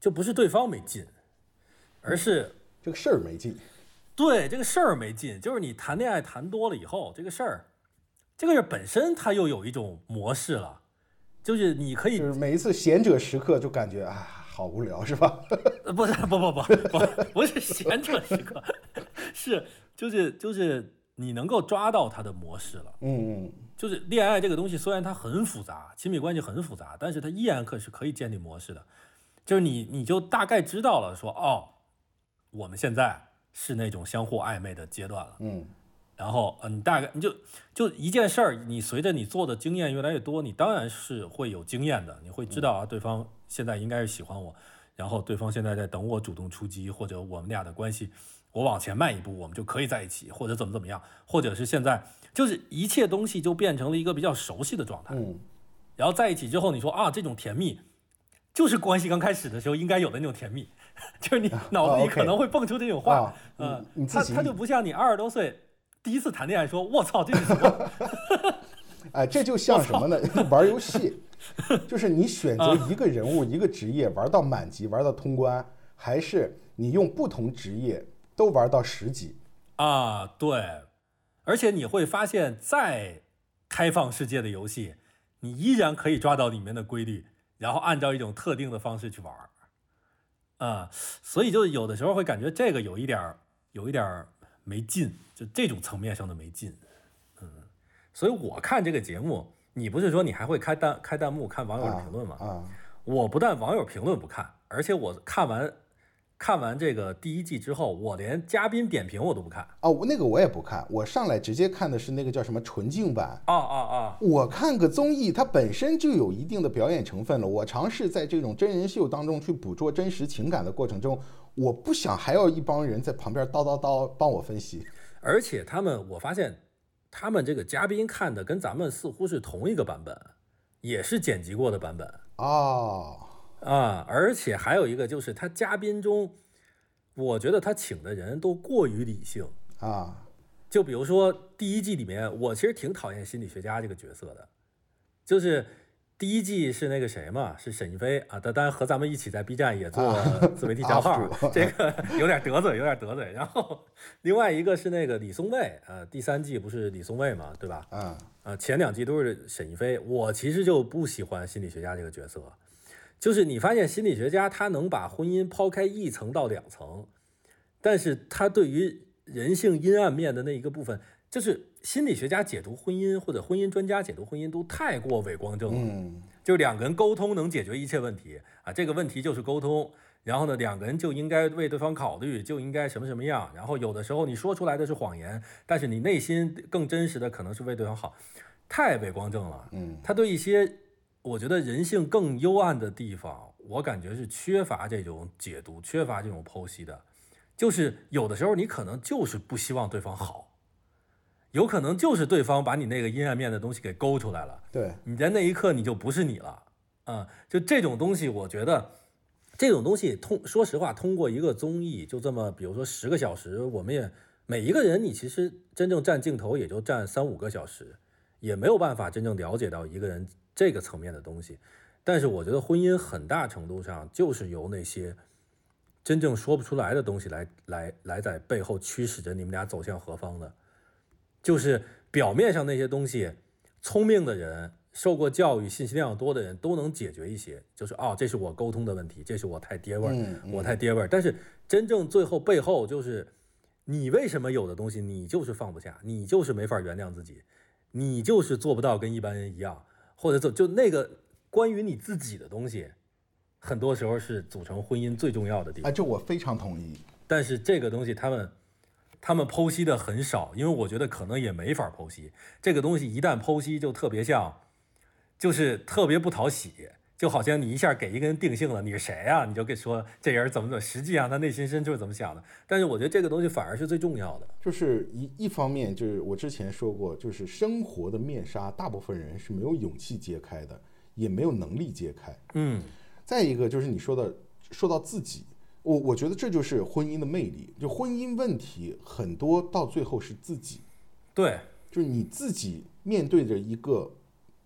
就不是对方没劲，而是这个事儿没劲。对这个事儿没劲，就是你谈恋爱谈多了以后，这个事儿。这个事本身它又有一种模式了，就是你可以，就是每一次闲者时刻就感觉啊，好无聊，是吧？不是，不不不不，不是闲者时刻，是就是就是你能够抓到它的模式了。嗯嗯，就是恋爱这个东西，虽然它很复杂，亲密关系很复杂，但是它依然可是可以建立模式的。就是你你就大概知道了，说哦，我们现在是那种相互暧昧的阶段了。嗯。然后，嗯，你大概你就就一件事儿，你随着你做的经验越来越多，你当然是会有经验的，你会知道啊，对方现在应该是喜欢我，然后对方现在在等我主动出击，或者我们俩的关系，我往前迈一步，我们就可以在一起，或者怎么怎么样，或者是现在就是一切东西就变成了一个比较熟悉的状态。嗯，然后在一起之后，你说啊，这种甜蜜就是关系刚开始的时候应该有的那种甜蜜，就是你脑子里可能会蹦出这种话，嗯，他他就不像你二十多岁。第一次谈恋爱，说“我操，这是什么？”哎，这就像什么呢？玩游戏，就是你选择一个人物、一个职业玩到满级、玩到通关，还是你用不同职业都玩到十级？啊，对。而且你会发现，在开放世界的游戏，你依然可以抓到里面的规律，然后按照一种特定的方式去玩。啊，所以就有的时候会感觉这个有一点儿，有一点儿。没劲，就这种层面上的没劲，嗯，所以我看这个节目，你不是说你还会开弹开弹幕看网友的评论吗？啊，我不但网友评论不看，而且我看完。看完这个第一季之后，我连嘉宾点评我都不看哦，那个我也不看，我上来直接看的是那个叫什么纯净版啊啊啊！我看个综艺，它本身就有一定的表演成分了。我尝试在这种真人秀当中去捕捉真实情感的过程中，我不想还要一帮人在旁边叨叨叨帮我分析。而且他们，我发现他们这个嘉宾看的跟咱们似乎是同一个版本，也是剪辑过的版本哦。啊，而且还有一个就是他嘉宾中，我觉得他请的人都过于理性啊。就比如说第一季里面，我其实挺讨厌心理学家这个角色的，就是第一季是那个谁嘛，是沈一飞啊，他当然和咱们一起在 B 站也做自媒体账号，这个有点得罪，有点得罪。然后另外一个是那个李松蔚，呃，第三季不是李松蔚嘛，对吧？啊啊，前两季都是沈一飞，我其实就不喜欢心理学家这个角色。就是你发现心理学家他能把婚姻抛开一层到两层，但是他对于人性阴暗面的那一个部分，就是心理学家解读婚姻或者婚姻专家解读婚姻都太过伪光正了。嗯，就两个人沟通能解决一切问题啊，这个问题就是沟通。然后呢，两个人就应该为对方考虑，就应该什么什么样。然后有的时候你说出来的是谎言，但是你内心更真实的可能是为对方好，太伪光正了。嗯，他对一些。我觉得人性更幽暗的地方，我感觉是缺乏这种解读，缺乏这种剖析的。就是有的时候你可能就是不希望对方好，有可能就是对方把你那个阴暗面的东西给勾出来了。对你在那一刻你就不是你了啊！就这种东西，我觉得这种东西通，说实话，通过一个综艺，就这么比如说十个小时，我们也每一个人，你其实真正占镜头也就占三五个小时，也没有办法真正了解到一个人。这个层面的东西，但是我觉得婚姻很大程度上就是由那些真正说不出来的东西来来来在背后驱使着你们俩走向何方的，就是表面上那些东西，聪明的人、受过教育、信息量多的人都能解决一些，就是哦，这是我沟通的问题，这是我太爹味儿，我太爹味儿。但是真正最后背后就是你为什么有的东西你就是放不下，你就是没法原谅自己，你就是做不到跟一般人一样。或者就就那个关于你自己的东西，很多时候是组成婚姻最重要的地方。哎，这我非常同意。但是这个东西他们，他们剖析的很少，因为我觉得可能也没法剖析这个东西。一旦剖析，就特别像，就是特别不讨喜，就好像你一下给一个人定性了，你是谁啊？你就给说这人怎么怎么，实际上他内心深处是怎么想的。但是我觉得这个东西反而是最重要的。就是一一方面，就是我之前说过，就是生活的面纱，大部分人是没有勇气揭开的，也没有能力揭开。嗯，再一个就是你说的说到自己，我我觉得这就是婚姻的魅力。就婚姻问题很多到最后是自己，对，就是你自己面对着一个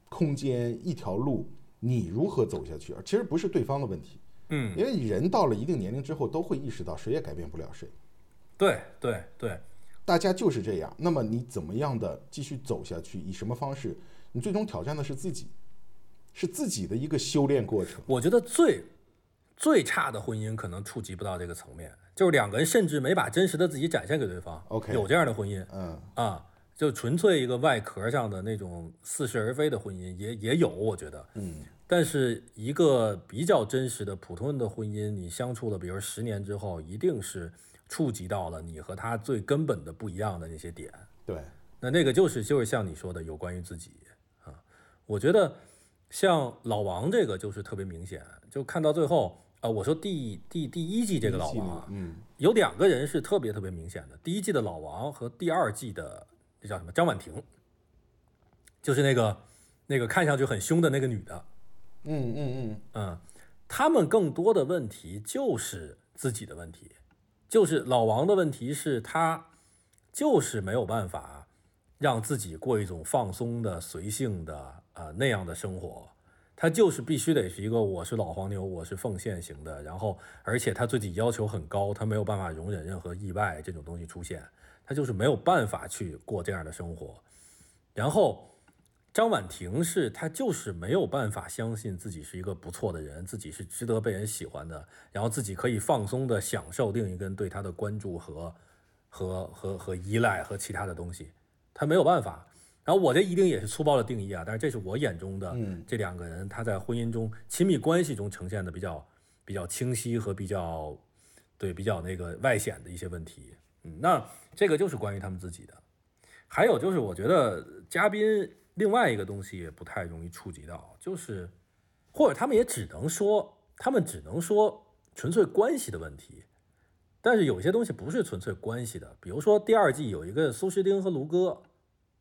空间一条路，你如何走下去？而其实不是对方的问题，嗯，因为人到了一定年龄之后，都会意识到谁也改变不了谁，对对对，大家就是这样。那么你怎么样的继续走下去？以什么方式？你最终挑战的是自己，是自己的一个修炼过程。我觉得最最差的婚姻可能触及不到这个层面，就是两个人甚至没把真实的自己展现给对方。OK 有这样的婚姻嗯，啊，就纯粹一个外壳上的那种似是而非的婚姻也也有，我觉得。嗯，但是一个比较真实的普通人的婚姻，你相处了，比如十年之后，一定是触及到了你和他最根本的不一样的那些点。对，那那个就是就是像你说的，有关于自己啊。我觉得像老王这个就是特别明显，就看到最后啊、我说第第第一季这个老王啊，嗯，有两个人是特别特别明显的，第一季的老王和第二季的那叫什么张婉婷，就是那个那个看上去很凶的那个女的，嗯嗯嗯，嗯，他们更多的问题就是自己的问题，就是老王的问题是他就是没有办法让自己过一种放松的、随性的呃那样的生活，他就是必须得是一个我是老黄牛，我是奉献型的，然后而且他自己要求很高，他没有办法容忍任何意外这种东西出现，他就是没有办法去过这样的生活，然后。张婉婷是她就是没有办法相信自己是一个不错的人，自己是值得被人喜欢的，然后自己可以放松的享受另一个人对她的关注和和和和依赖和其他的东西，她没有办法。然后我这一定也是粗暴的定义啊，但是这是我眼中的嗯这两个人他在婚姻中亲密关系中呈现的比较比较清晰和比较对比较那个外显的一些问题。嗯，那这个就是关于他们自己的。还有就是，我觉得嘉宾另外一个东西也不太容易触及到，就是或者他们也只能说，他们只能说纯粹关系的问题。但是有些东西不是纯粹关系的，比如说第二季有一个苏诗丁和卢哥，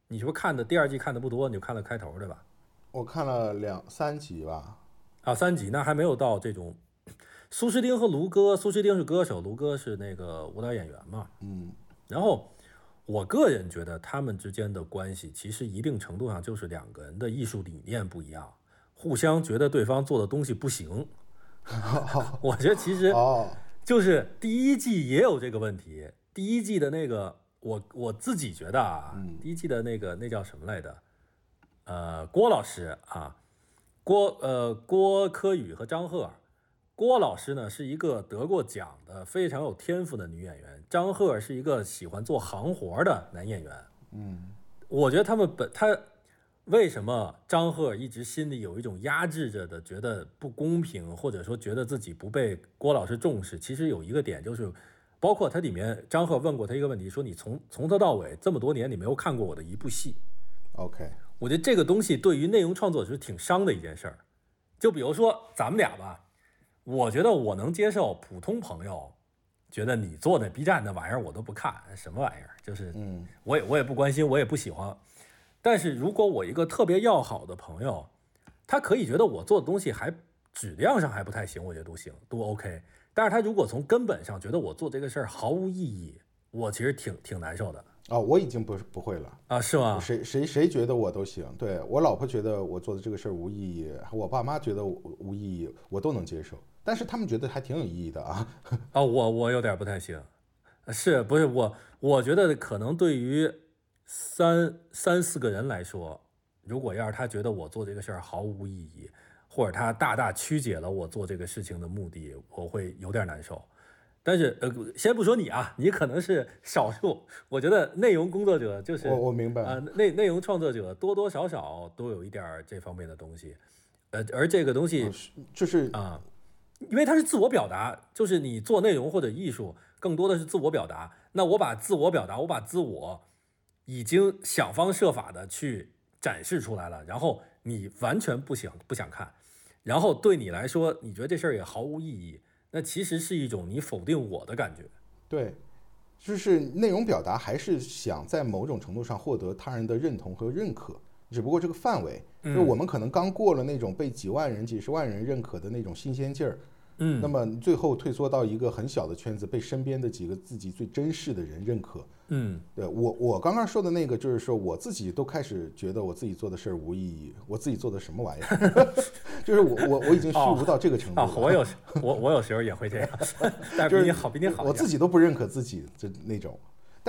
你是不是看的第二季看的不多，你就看了开头对吧？我看了两三集吧，啊，三集那还没有到这种。苏诗丁和卢哥，苏诗丁是歌手，卢哥是那个舞蹈演员嘛。嗯然后，我个人觉得他们之间的关系其实一定程度上就是两个人的艺术理念不一样，互相觉得对方做的东西不行。我觉得其实哦，就是第一季也有这个问题。第一季的那个，我我自己觉得啊，第一季的那个那叫什么来着？呃，郭老师啊，郭呃郭柯宇和张赫。郭老师呢是一个得过奖的非常有天赋的女演员，张赫是一个喜欢做行活的男演员。嗯我觉得他们本他为什么张赫一直心里有一种压制着的，觉得不公平，或者说觉得自己不被郭老师重视？其实有一个点就是，包括他里面张赫问过他一个问题，说你从从头到尾这么多年你没有看过我的一部戏，，OK，我觉得这个东西对于内容创作者是挺伤的一件事儿。就比如说咱们俩吧，我觉得我能接受普通朋友觉得你做的 B 站的玩意儿我都不看，什么玩意儿，就是嗯我也我也不关心，我也不喜欢。但是如果我一个特别要好的朋友，他可以觉得我做的东西还质量上还不太行，我觉得都行，都 OK。但是他如果从根本上觉得我做这个事儿毫无意义，我其实挺挺难受的哦，我已经不是不会了。啊，是吗？谁谁谁觉得我都行，对我老婆觉得我做的这个事儿无意义，我爸妈觉得无意义，我都能接受。但是他们觉得还挺有意义的啊。啊，我我有点不太行，是不是我？我觉得可能对于三三四个人来说，如果要是他觉得我做这个事儿毫无意义，或者他大大曲解了我做这个事情的目的，我会有点难受。但是呃，先不说你啊，你可能是少数。我觉得内容工作者就是我我明白啊、内内容创作者多多少少都有一点儿这方面的东西，呃，而这个东西就是啊，因为它是自我表达，就是你做内容或者艺术，更多的是自我表达。那我把自我表达，我把自我已经想方设法的去展示出来了，然后你完全不想不想看，然后对你来说，你觉得这事儿也毫无意义，那其实是一种你否定我的感觉。对，就是内容表达还是想在某种程度上获得他人的认同和认可，只不过这个范围，就是我们可能刚过了那种被几万人、几十万人认可的那种新鲜劲儿。嗯，那么最后退缩到一个很小的圈子，被身边的几个自己最珍视的人认可。嗯，对我我刚刚说的那个，就是说我自己都开始觉得我自己做的事儿无意义，我自己做的什么玩意儿？就是我我我已经虚无到这个程度我有我我有时候也会这样，但就是比你好，比你好。我自己都不认可自己就那种。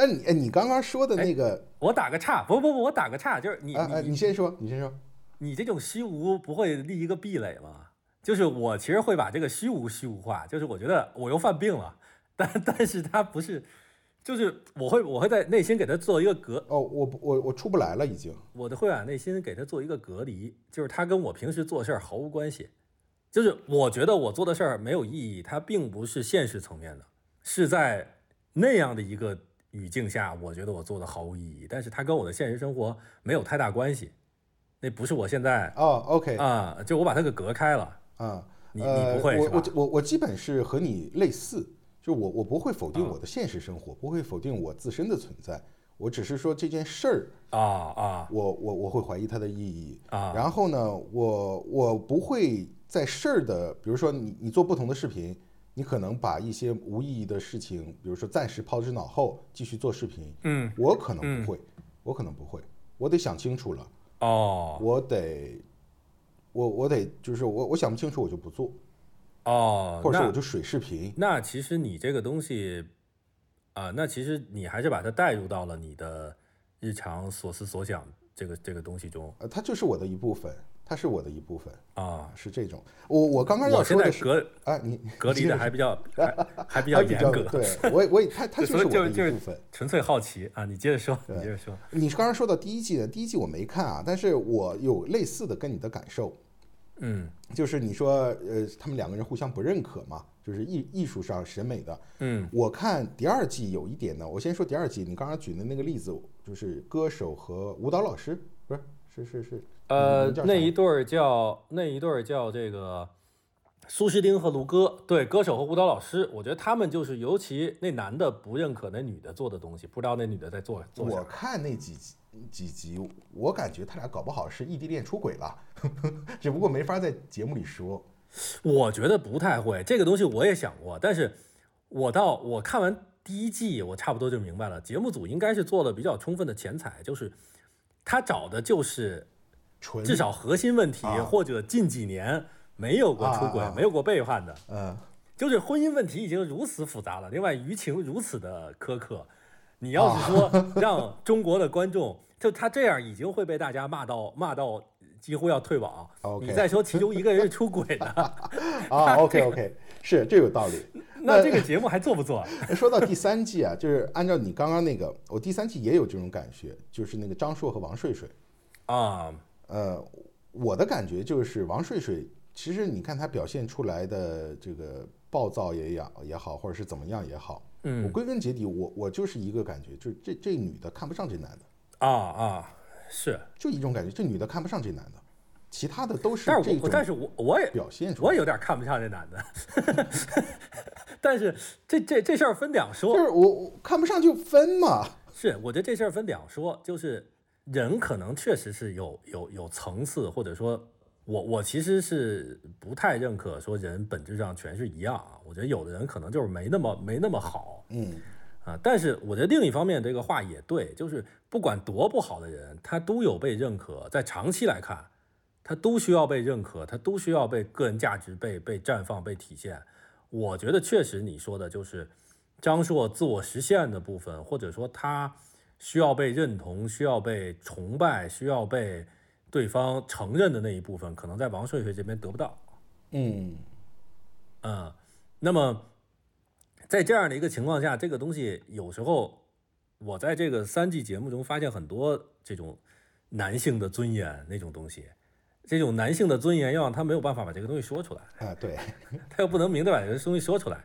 但你哎，你刚刚说的那个，我打个岔，不不不，我打个岔，就是你你你先说，你先说。你这种虚无不会立一个壁垒吗？就是我其实会把这个虚无虚无化，就是我觉得我又犯病了，但但是它不是，就是我会我会在内心给它做一个隔，哦，我我我出不来了，已经。我的会把内心给它做一个隔离，就是它跟我平时做事儿毫无关系，就是我觉得我做的事儿没有意义，它并不是现实层面的，是在那样的一个语境下，我觉得我做的毫无意义，但是它跟我的现实生活没有太大关系，那不是我现在哦，OK，啊，就我把它给隔开了。啊，你呃你不会是吧我我我我基本是和你类似，就我我不会否定我的现实生活，不会否定我自身的存在，我只是说这件事儿，啊啊我我我会怀疑它的意义。啊！然后呢，我我不会在事儿的，比如说你你做不同的视频，你可能把一些无意义的事情，比如说暂时抛之脑后，继续做视频。嗯我可能不会，我可能不会，我得想清楚了，哦我得。我我得就是我我想不清楚我就不做，哦，或者说我就水视频。那其实你这个东西啊，那其实你还是把它带入到了你的日常所思所想这个这个东西中呃，它就是我的一部分，它是我的一部分，啊。是这种。我我刚刚要说的是，啊，你隔离的还比较还还比较严格，对我我也它 它就是我的一部分。纯粹好奇啊。你接着说，你接着说。你刚刚说到第一季的，第一季我没看啊，但是我有类似的跟你的感受，嗯就是你说呃，他们两个人互相不认可嘛，就是艺艺术上审美的。嗯我看第二季有一点呢，我先说第二季，你刚刚举的那个例子，就是歌手和舞蹈老师，不是是是是，呃那一对儿叫那一对儿叫这个苏诗丁和卢歌，对，歌手和舞蹈老师，我觉得他们就是，尤其那男的不认可那女的做的东西，不知道那女的在做做我。看那几集几集，我感觉他俩搞不好是异地恋出轨了，只不过没法在节目里说。我觉得不太会，这个东西我也想过，但是我到我看完第一季，我差不多就明白了，节目组应该是做了比较充分的前采，就是他找的就是纯至少核心问题，啊或者近几年没有过出轨、啊啊啊没有过背叛的，嗯，就是婚姻问题已经如此复杂了，另外舆情如此的苛刻，你要是说让中国的观众，就他这样已经会被大家骂到骂到几乎要退网。你再说其中一个人是出轨的，啊，OK OK，是这有道理。那这个节目还做不做？说到第三季啊，就是按照你刚刚那个，我第三季也有这种感觉，就是那个张硕和王睡睡。啊，呃，我的感觉就是王睡睡，其实你看他表现出来的这个暴躁也也也好，或者是怎么样也好，我嗯归根结底，我我就是一个感觉，就是这这女的看不上这男的，啊啊，是，就一种感觉，这女的看不上这男的，其他的都是这种但是我我我也表现出来。我也有点看不上这男的，但是这这这事儿分两说。就，是我我看不上就分嘛，是，我觉得这事儿分两说，就是人可能确实是有有有层次，或者说我我其实是不太认可说人本质上全是一样啊。我觉得有的人可能就是没那么没那么好嗯，啊。但是我觉得另一方面，这个话也对，就是不管多不好的人，他都有被认可，在长期来看，他都需要被认可，他都需要被个人价值被被绽放、被体现。我觉得确实你说的就是张硕自我实现的部分，或者说他需要被认同、需要被崇拜、需要被对方承认的那一部分，可能在王睡睡这边得不到。嗯，嗯，那么在这样的一个情况下，这个东西有时候我在这个三季节目中发现很多这种男性的尊严那种东西，这种男性的尊严要让他没有办法把这个东西说出来。啊，对，他又不能明着把这个东西说出来，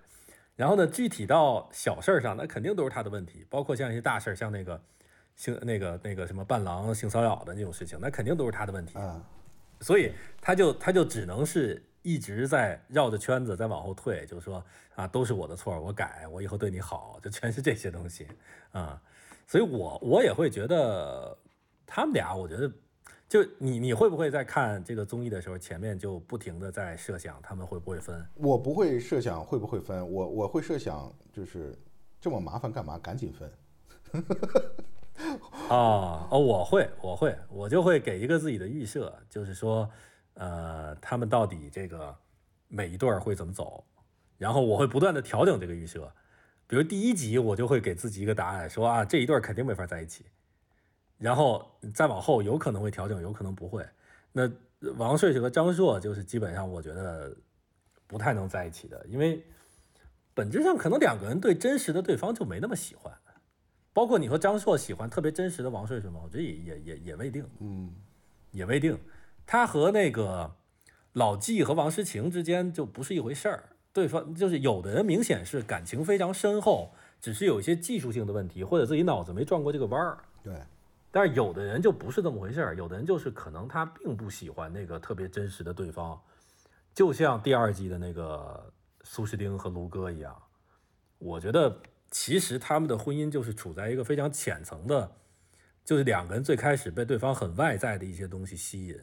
然后呢，具体到小事儿上，那肯定都是他的问题，包括像一些大事儿，像那个性那个那个什么伴郎性骚扰的那种事情，那肯定都是他的问题。啊，所以他就他就只能是一直在绕着圈子在往后退，就是说啊，都是我的错，我改，我以后对你好，就全是这些东西啊。所以我我也会觉得他们俩，我觉得就你你会不会在看这个综艺的时候，前面就不停的在设想他们会不会分？我不会设想会不会分，我我会设想就是这么麻烦干嘛，赶紧分。哦哦，我会，我会，我就会给一个自己的预设，就是说，呃，他们到底这个每一对儿会怎么走，然后我会不断的调整这个预设。比如第一集，我就会给自己一个答案，说啊，这一对儿肯定没法在一起。然后再往后，有可能会调整，有可能不会。那王睡睡和张硕就是基本上我觉得不太能在一起的，因为本质上可能两个人对真实的对方就没那么喜欢。包括你和张硕喜欢特别真实的王睡睡吗？我觉得也也也也未定，嗯，也未定。他和那个老纪和王诗晴之间就不是一回事儿。对方就是有的人明显是感情非常深厚，只是有一些技术性的问题，或者自己脑子没转过这个弯儿。对，但是有的人就不是这么回事儿，有的人就是可能他并不喜欢那个特别真实的对方，就像第二季的那个苏诗丁和卢哥一样。我觉得其实他们的婚姻就是处在一个非常浅层的，就是两个人最开始被对方很外在的一些东西吸引，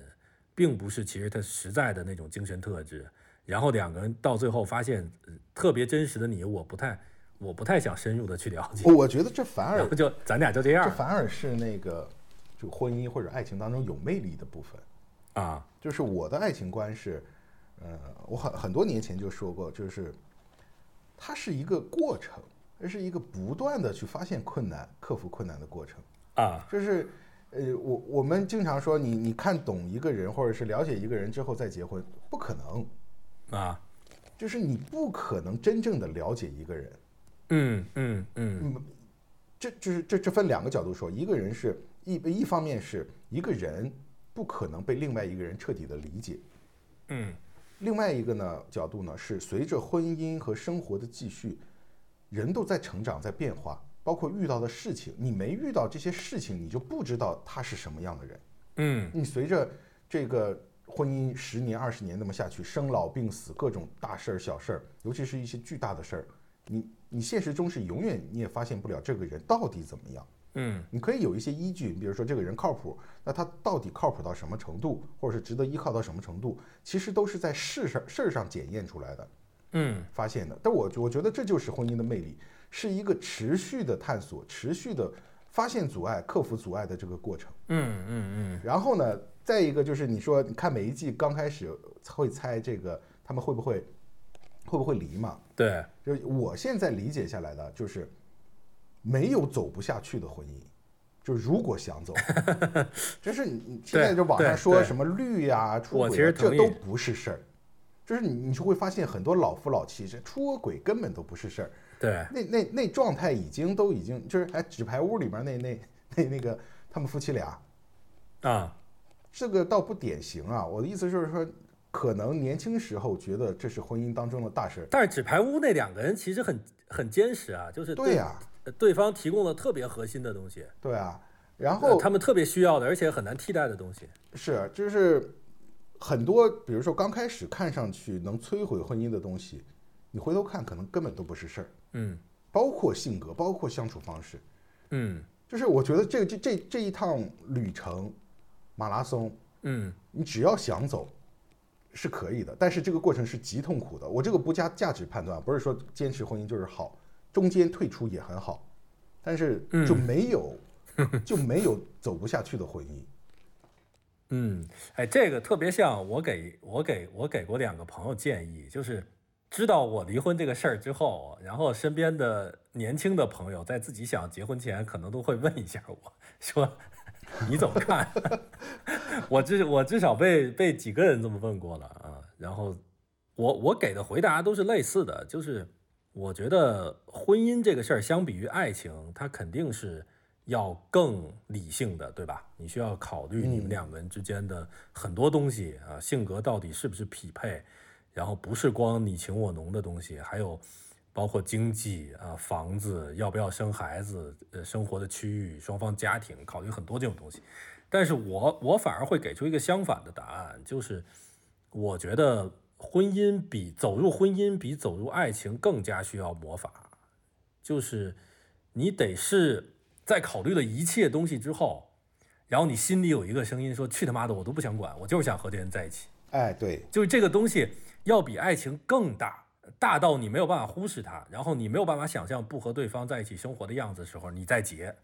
并不是其实他实在的那种精神特质。然后两个人到最后发现，特别真实的你，我不太，我不太想深入的去了解，我觉得这反而就咱俩就这样这反而是那个就婚姻或者爱情当中有魅力的部分。啊，就是我的爱情观是，呃，我很很多年前就说过，就是它是一个过程，这是一个不断的去发现困难、克服困难的过程。啊，就是，呃，我我们经常说，你你看懂一个人，或者是了解一个人之后再结婚，不可能，啊，就是你不可能真正的了解一个人。嗯嗯嗯嗯，这就是这这分两个角度说，一个人是一一方面是一个人不可能被另外一个人彻底的理解，嗯另外一个呢角度呢是随着婚姻和生活的继续，人都在成长，在变化，包括遇到的事情，你没遇到这些事情，你就不知道他是什么样的人。嗯你随着这个婚姻十年、二十年那么下去，生老病死各种大事儿、小事儿，尤其是一些巨大的事儿，你你现实中是永远你也发现不了这个人到底怎么样。嗯你可以有一些依据，比如说这个人靠谱，那他到底靠谱到什么程度，或者是值得依靠到什么程度，其实都是在事上事儿上检验出来的。嗯发现的。但我我觉得这就是婚姻的魅力，是一个持续的探索、持续的发现阻碍、克服阻碍的这个过程。嗯嗯然后呢，再一个就是你说，你看每一季刚开始会猜这个他们会不会会不会离嘛？对，就是我现在理解下来的就是没有走不下去的婚姻。就如果想走，就是你你现在就网上说什么绿呀、出轨啊，这都不是事儿。就是你你就会发现很多老夫老妻，这出轨根本都不是事儿。对，那那那状态已经都已经就是哎，纸牌屋里面那那那那个他们夫妻俩，啊，这个倒不典型啊。我的意思就是说，可能年轻时候觉得这是婚姻当中的大事儿。但是纸牌屋那两个人其实很很坚实啊，就是对呀、呃对方提供了特别核心的东西，对啊。然呃后他们特别需要的，而且很难替代的东西。是就是很多，比如说刚开始看上去能摧毁婚姻的东西，你回头看可能根本都不是事儿，嗯包括性格，包括相处方式。嗯就是我觉得这这这这一趟旅程，马拉松，嗯你只要想走，是可以的，但是这个过程是极痛苦的。我这个不加价值判断，不是说坚持婚姻就是好，中间退出也很好，但是就没有、就没有走不下去的婚姻。嗯，哎，这个特别像我给我给我给过两个朋友建议，就是知道我离婚这个事儿之后，然后身边的年轻的朋友在自己想结婚前，可能都会问一下我说 你怎么看？我至我至少被被几个人这么问过了啊，然后我我给的回答都是类似的，就是我觉得婚姻这个事儿相比于爱情，它肯定是要更理性的，对吧？你需要考虑你们两个人之间的很多东西啊，性格到底是不是匹配，然后不是光你情我浓的东西，还有包括经济啊、房子要不要生孩子、呃生活的区域、双方家庭，考虑很多这种东西。但是我我反而会给出一个相反的答案，就是我觉得婚姻比走入婚姻比走入爱情更加需要魔法，就是你得是在考虑了一切东西之后，然后你心里有一个声音说去他妈的我都不想管，我就是想和这人在一起。哎，对，就是这个东西要比爱情更大，大到你没有办法忽视它，然后你没有办法想象不和对方在一起生活的样子的时候，你再结。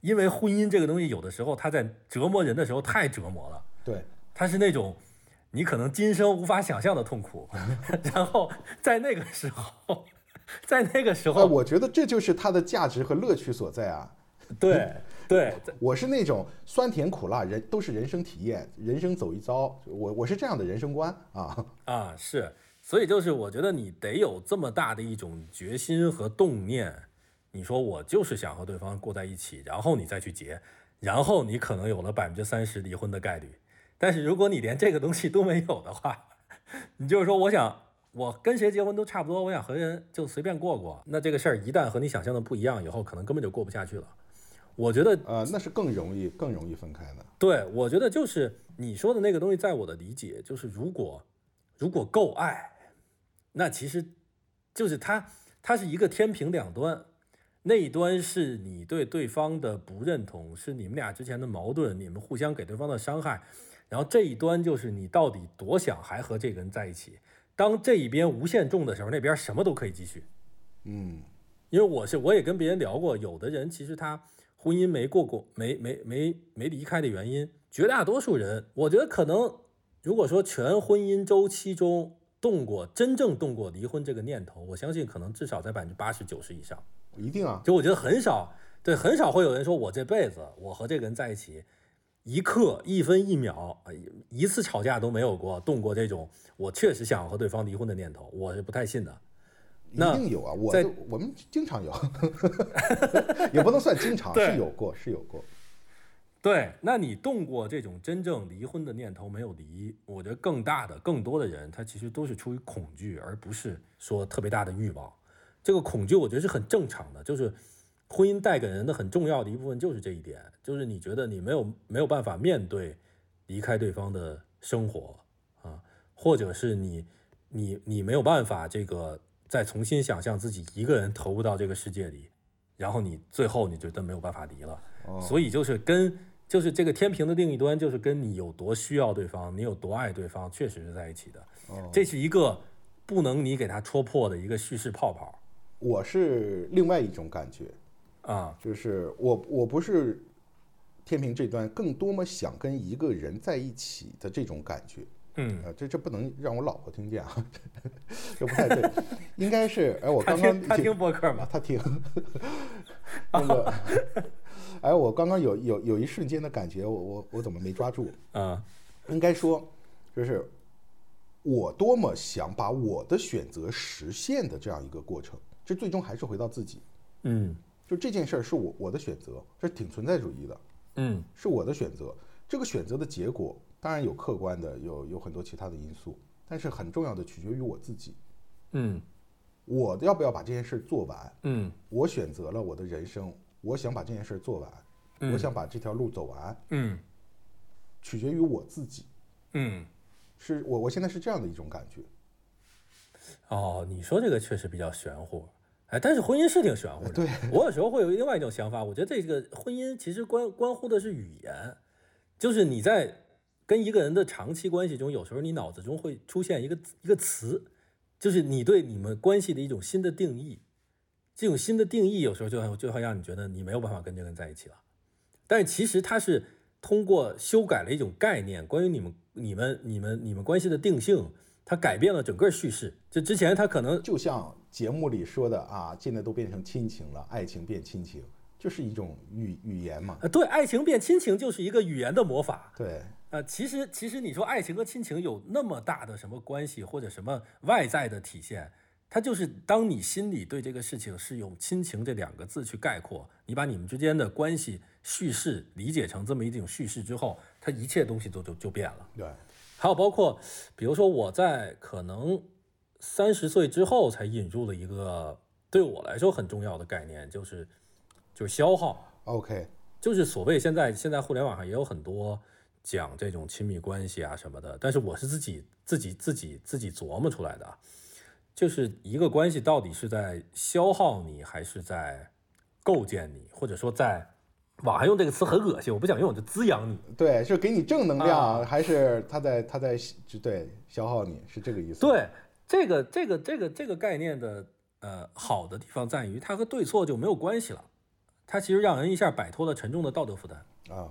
因为婚姻这个东西，有的时候它在折磨人的时候太折磨了，对，它是那种你可能今生无法想象的痛苦，然后在那个时候，在那个时哎，候，我觉得这就是它的价值和乐趣所在啊。对对，我是那种酸甜苦辣人都是人生体验，人生走一遭，我我是这样的人生观啊。啊，是，所以就是我觉得你得有这么大的一种决心和动念，你说我就是想和对方过在一起，然后你再去结，然后你可能有了百分之三十离婚的概率。但是如果你连这个东西都没有的话，你就是说我想我跟谁结婚都差不多，我想和人就随便过过，那这个事儿一旦和你想象的不一样以后，可能根本就过不下去了。我觉得呃，那是更容易更容易分开的。对，我觉得就是你说的那个东西，在我的理解，就是如果如果够爱，那其实就是它它是一个天平两端，那一端是你对对方的不认同，是你们俩之前的矛盾，你们互相给对方的伤害，然后这一端就是你到底多想还和这个人在一起。当这一边无限重的时候，那边什么都可以继续。嗯，因为我是我也跟别人聊过，有的人其实他婚姻没过过，没没没没离开的原因，绝大多数人，我觉得可能如果说全婚姻周期中动过真正动过离婚这个念头，我相信可能至少在百分之八十九十以上。一定啊。就我觉得很少，对，很少会有人说我这辈子我和这个人在一起，一刻一分一秒，呃一次吵架都没有过，动过这种我确实想和对方离婚的念头，我是不太信的。一那定有啊，我在我们经常有，也不能算经常，对是有过，是有过。对，那你动过这种真正离婚的念头没有离？我觉得更大的、更多的人，他其实都是出于恐惧，而不是说特别大的欲望。这个恐惧，我觉得是很正常的。就是婚姻带给人的很重要的一部分就是这一点，就是你觉得你没有没有办法面对离开对方的生活啊，或者是你你你没有办法这个再重新想象自己一个人投入到这个世界里，然后你最后你觉得没有办法离了。哦，所以就是跟就是这个天平的另一端，就是跟你有多需要对方，你有多爱对方，确实是在一起的。哦这是一个不能你给他戳破的一个叙事泡泡我是另外一种感觉，啊。就是我我不是天平这端更多么想跟一个人在一起的这种感觉。嗯，啊，这这不能让我老婆听见啊，这不太对，应该是哎，我他刚刚听他听博客啊吗？他听 那个，哎，我刚刚有有有一瞬间的感觉，我我我怎么没抓住？嗯，应该说，就是我多么想把我的选择实现的这样一个过程，这最终还是回到自己。嗯就这件事儿是我我的选择，这挺存在主义的，嗯是我的选择。这个选择的结果当然有客观的，有有很多其他的因素，但是很重要的取决于我自己。嗯我要不要把这件事做完？嗯我选择了我的人生，我想把这件事做完，嗯我想把这条路走完，嗯取决于我自己。嗯。是我我现在是这样的一种感觉。哦，你说这个确实比较玄乎，哎，但是婚姻是挺玄乎的。对，我有时候会有另外一种想法，我觉得这个婚姻其实关关乎的是语言，就是你在跟一个人的长期关系中，有时候你脑子中会出现一个一个词，就是你对你们关系的一种新的定义。这种新的定义有时候就会就会让你觉得你没有办法跟这个人在一起了，但是其实它是通过修改了一种概念，关于你们、你们、你们、你们关系的定性，它改变了整个叙事。就之前它可能就像节目里说的啊，现在都变成亲情了，爱情变亲情，就是一种语语言嘛。呃对爱情变亲情就是一个语言的魔法。对，呃，其实其实你说爱情和亲情有那么大的什么关系，或者什么外在的体现，它就是当你心里对这个事情是用亲情这两个字去概括，你把你们之间的关系叙事理解成这么一种叙事之后，它一切东西都就就变了。对，还有包括，比如说我在可能三十岁之后才引入了一个对我来说很重要的概念就是就是消耗。OK，就是所谓现在现在互联网上也有很多讲这种亲密关系啊什么的，但是我是自己自己自己自己琢磨出来的啊，就是一个关系到底是在消耗你，还是在构建你，或者说在网上用这个词很恶心，我不想用，就滋养你。对，是给你正能量，啊还是他在他在就对消耗你，是这个意思？，对这个这个这个这个概念的呃好的地方在于，它和对错就没有关系了，它其实让人一下摆脱了沉重的道德负担。啊，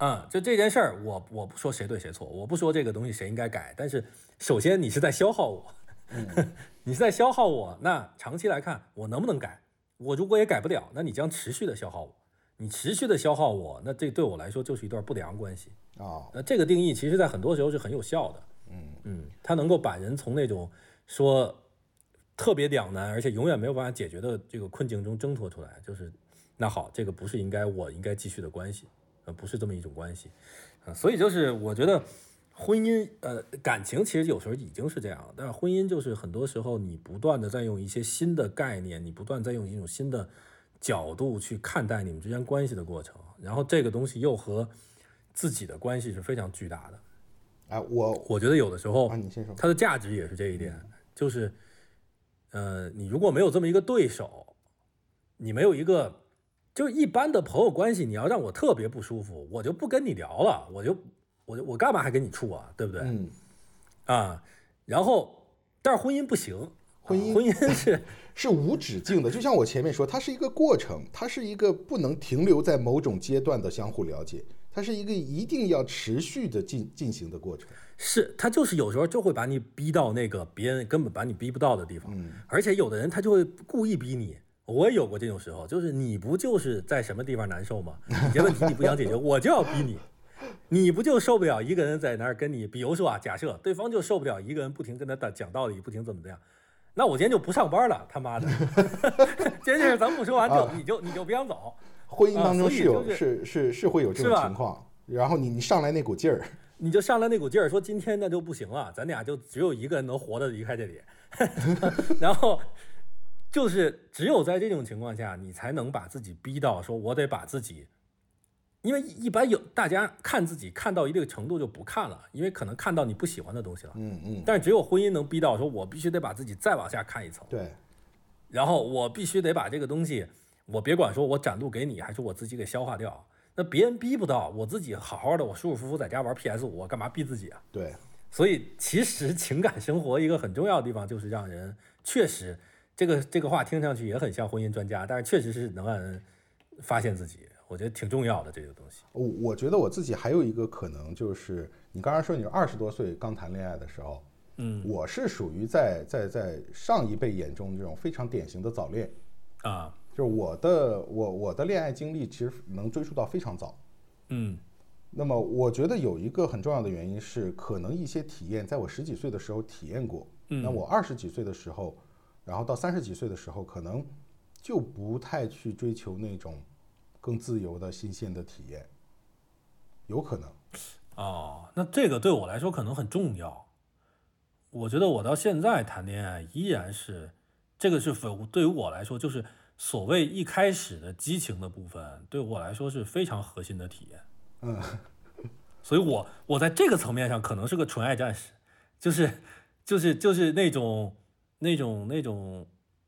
嗯，就这件事儿，我我不说谁对谁错，我不说这个东西谁应该改，但是首先你是在消耗我，你是在消耗我，那长期来看我能不能改？我如果也改不了，那你将持续的消耗我，你持续的消耗我，那这对我来说就是一段不良关系。啊，那这个定义其实在很多时候是很有效的，嗯嗯，它能够把人从那种说特别两难，而且永远没有办法解决的这个困境中挣脱出来。就是那好，这个不是应该我应该继续的关系，呃，不是这么一种关系，啊、所以就是我觉得婚姻，呃，感情其实有时候已经是这样了，但是婚姻就是很多时候你不断的在用一些新的概念，你不断在用一种新的角度去看待你们之间关系的过程，然后这个东西又和自己的关系是非常巨大的。哎，我我觉得有的时候啊，你先说，它的价值也是这一点，就是，呃，你如果没有这么一个对手，你没有一个，就一般的朋友关系，你要让我特别不舒服，我就不跟你聊了，我就我我干嘛还跟你处啊，对不对？嗯，啊，然后但是婚姻不行，婚姻啊婚姻是 是无止境的，就像我前面说，它是一个过程，它是一个不能停留在某种阶段的相互了解，它是一个一定要持续的进进行的过程。是，他就是有时候就会把你逼到那个别人根本把你逼不到的地方，而且有的人他就会故意逼你。我也有过这种时候，就是你不就是在什么地方难受吗？有些问题你不想解决，我就要逼你。你不就受不了一个人在那儿跟你，比如说啊，假设对方就受不了一个人不停跟他讲道理，不停怎么怎么样，那我今天就不上班了，他妈的！这件事咱不说完就你就你就别想走，婚姻当中是有、就是是是会有这种情况，然后你你上来那股劲儿，你就上来那股劲儿，说今天那就不行了，咱俩就只有一个人能活着离开这里，然后就是只有在这种情况下，你才能把自己逼到说，我得把自己，因为一般有大家看自己看到一定程度就不看了，因为可能看到你不喜欢的东西了，嗯嗯，但是只有婚姻能逼到说，我必须得把自己再往下看一层，对，然后我必须得把这个东西，我别管说我展露给你，还是我自己给消化掉。那别人逼不到，我自己好好的，我舒舒服服在家玩 PS 五，我干嘛逼自己啊？对，所以其实情感生活一个很重要的地方，就是让人确实，这个这个话听上去也很像婚姻专家，但是确实是能让人发现自己，我觉得挺重要的这个东西。我我觉得我自己还有一个可能就是，你刚才说你二十多岁刚谈恋爱的时候，嗯我是属于在在在上一辈眼中这种非常典型的早恋，啊，就是我的我我的恋爱经历其实能追溯到非常早。嗯那么我觉得有一个很重要的原因是，可能一些体验在我十几岁的时候体验过，嗯那我二十几岁的时候，然后到三十几岁的时候，可能就不太去追求那种更自由的新鲜的体验，有可能。哦，那这个对我来说可能很重要。我觉得我到现在谈恋爱依然是，这个是否对于我来说，就是所谓一开始的激情的部分，对我来说是非常核心的体验。嗯，所以我我在这个层面上可能是个纯爱战士，就是就是就是那种那种那种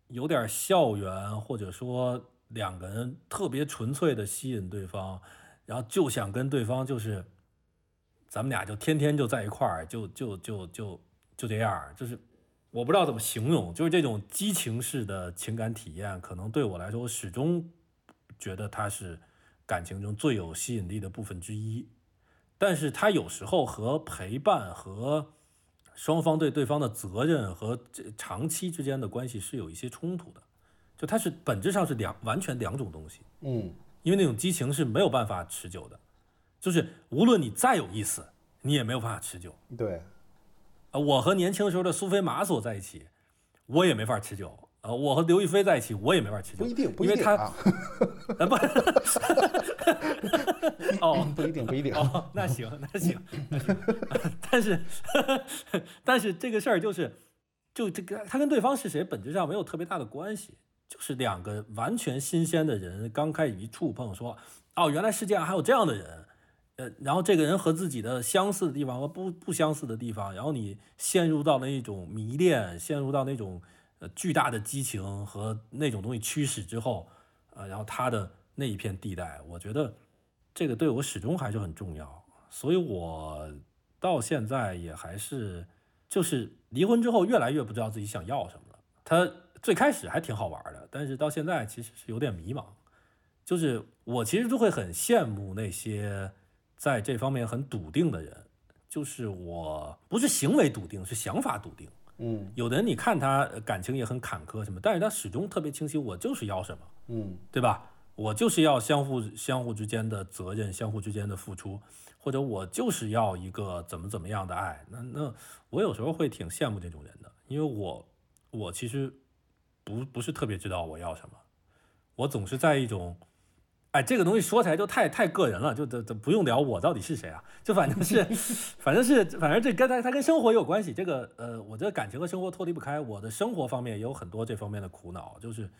有点校园，或者说两个人特别纯粹的吸引对方，然后就想跟对方就是咱们俩就天天就在一块儿，就就就就就这样，就是我不知道怎么形容，就是这种激情式的情感体验，可能对我来说，我始终觉得它是感情中最有吸引力的部分之一。但是它有时候和陪伴和双方对对方的责任和这长期之间的关系是有一些冲突的，就它是本质上是两完全两种东西。嗯，因为那种激情是没有办法持久的，就是无论你再有意思，你也没有办法持久。对，啊，我和年轻时候的苏菲玛索在一起，我也没法持久。啊，我和刘亦菲在一起，我也没法持久。不一定，不因为他不，哦不一定，不一定。哦，那行那行，那行 但是但是这个事儿就是，就这个他跟对方是谁本质上没有特别大的关系，就是两个完全新鲜的人刚开始一触碰，说哦，原来世界上还有这样的人，呃，然后这个人和自己的相似的地方和不不相似的地方，然后你陷入到那种迷恋，陷入到那种呃巨大的激情和那种东西驱使之后，呃，然后他的那一片地带，我觉得这个对我始终还是很重要，所以我到现在也还是。就是离婚之后，越来越不知道自己想要什么了。他最开始还挺好玩的，但是到现在其实是有点迷茫。就是我其实就会很羡慕那些在这方面很笃定的人。就是我不是行为笃定，是想法笃定。嗯，有的人你看他感情也很坎坷什么，但是他始终特别清晰，我就是要什么。嗯，对吧？我就是要相互相互之间的责任，相互之间的付出。或者我就是要一个怎么怎么样的爱，那那我有时候会挺羡慕这种人的，因为我我其实不不是特别知道我要什么，我总是在一种，哎，这个东西说起来就太太个人了，就这这不用聊我到底是谁啊，就反正是 反正是反正这跟他他跟生活有关系，这个呃，我这个感情和生活脱离不开，我的生活方面也有很多这方面的苦恼，就是。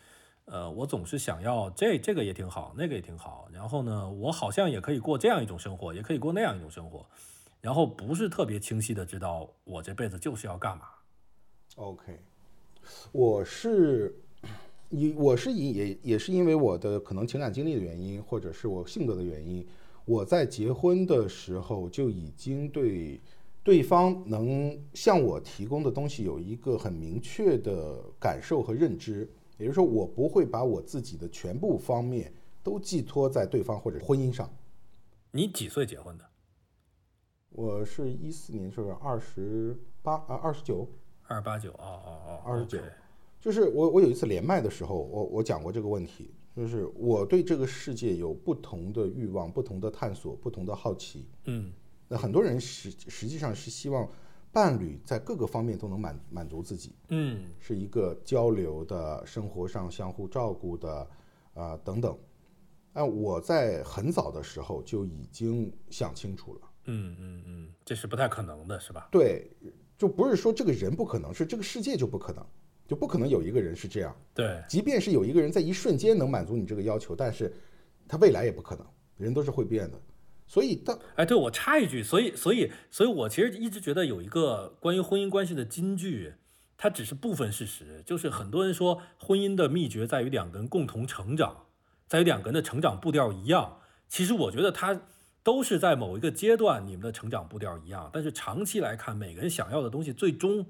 呃，我总是想要这这个也挺好，那个也挺好。然后呢，我好像也可以过这样一种生活，也可以过那样一种生活。然后不是特别清晰的知道我这辈子就是要干嘛。OK，我是以我是以也也是因为我的可能情感经历的原因，或者是我性格的原因，我在结婚的时候就已经对对方能向我提供的东西有一个很明确的感受和认知。也就是说，我不会把我自己的全部方面都寄托在对方或者婚姻上。你几岁结婚的？我是一四年，是二十八啊，二十九，二八九，哦哦哦，二十九。就是我，我有一次连麦的时候，我我讲过这个问题，就是我对这个世界有不同的欲望、不同的探索、不同的好奇。嗯，那很多人实实际上是希望。伴侣在各个方面都能满满足自己，嗯，是一个交流的生活上相互照顾的，啊等等。但我在很早的时候就已经想清楚了，嗯嗯嗯，这是不太可能的，是吧？对，就不是说这个人不可能，是这个世界就不可能，就不可能有一个人是这样。对，即便是有一个人在一瞬间能满足你这个要求，但是他未来也不可能，人都是会变的。所以，当哎，对我插一句，所以，所以，所以我其实一直觉得有一个关于婚姻关系的金句，它只是部分事实。就是很多人说婚姻的秘诀在于两个人共同成长，在于两个人的成长步调一样。其实我觉得它都是在某一个阶段你们的成长步调一样，但是长期来看，每个人想要的东西最终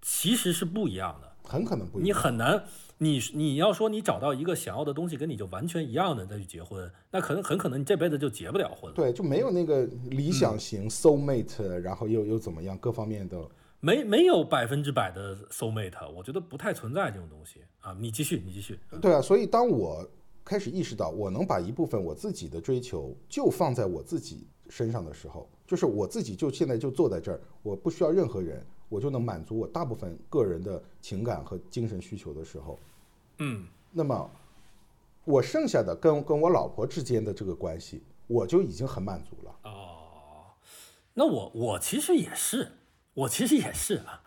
其实是不一样的，很可能不一样。你很难。你你要说你找到一个想要的东西跟你就完全一样的再去结婚，那可能很可能你这辈子就结不了婚。对，就没有那个理想型 soul mate，然后又又怎么样，各方面都没没有百分之百的 soul mate，我觉得不太存在这种东西啊。你继续，你继续。对啊，所以当我开始意识到我能把一部分我自己的追求就放在我自己身上的时候，就是我自己就现在就坐在这儿，我不需要任何人，我就能满足我大部分个人的情感和精神需求的时候。嗯，那么我剩下的跟跟我老婆之间的这个关系，我就已经很满足了。哦，那我我其实也是，我其实也是啊。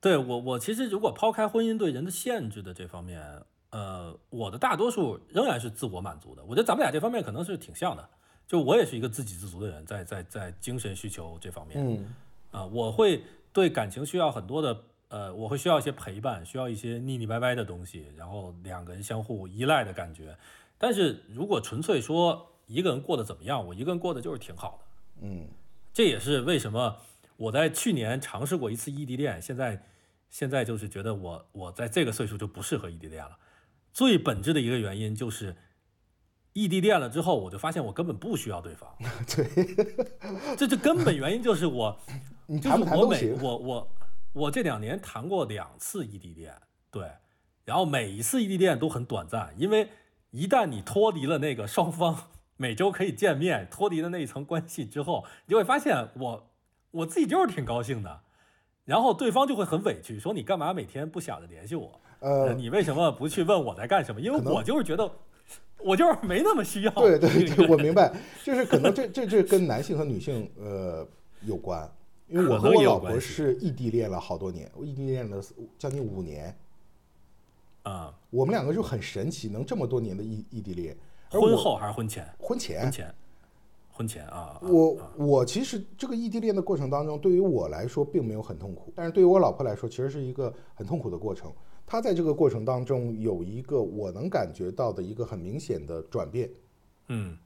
对我我其实如果抛开婚姻对人的限制的这方面，呃，我的大多数仍然是自我满足的。我觉得咱们俩这方面可能是挺像的，就我也是一个自给自足的人，在在在精神需求这方面，嗯，啊，我会对感情需要很多的。呃，我会需要一些陪伴，需要一些腻腻歪歪的东西，然后两个人相互依赖的感觉。但是如果纯粹说一个人过得怎么样，我一个人过得就是挺好的。嗯，这也是为什么我在去年尝试过一次异地恋，现在现在就是觉得我我在这个岁数就不适合异地恋了。最本质的一个原因就是异地恋了之后，我就发现我根本不需要对方。对，这这根本原因就是我，就是我每我我。我这两年谈过两次异地恋，对，然后每一次异地恋都很短暂，因为一旦你脱离了那个双方每周可以见面，脱离了那一层关系之后，你就会发现我我自己就是挺高兴的，然后对方就会很委屈，说你干嘛每天不想着联系我？呃，你为什么不去问我在干什么？因为我就是觉得我就是没那么需要。对对 对，我明白，就是可能这这这跟男性和女性呃有关。因为我和我老婆是异地恋了好多年，我异地恋了将近五年，啊、我们两个就很神奇，能这么多年的异异地恋。而婚后还是婚前？婚前婚，前，婚前啊。啊我我其实这个异地恋的过程当中，对于我来说并没有很痛苦，但是对于我老婆来说，其实是一个很痛苦的过程。她在这个过程当中有一个我能感觉到的一个很明显的转变，嗯。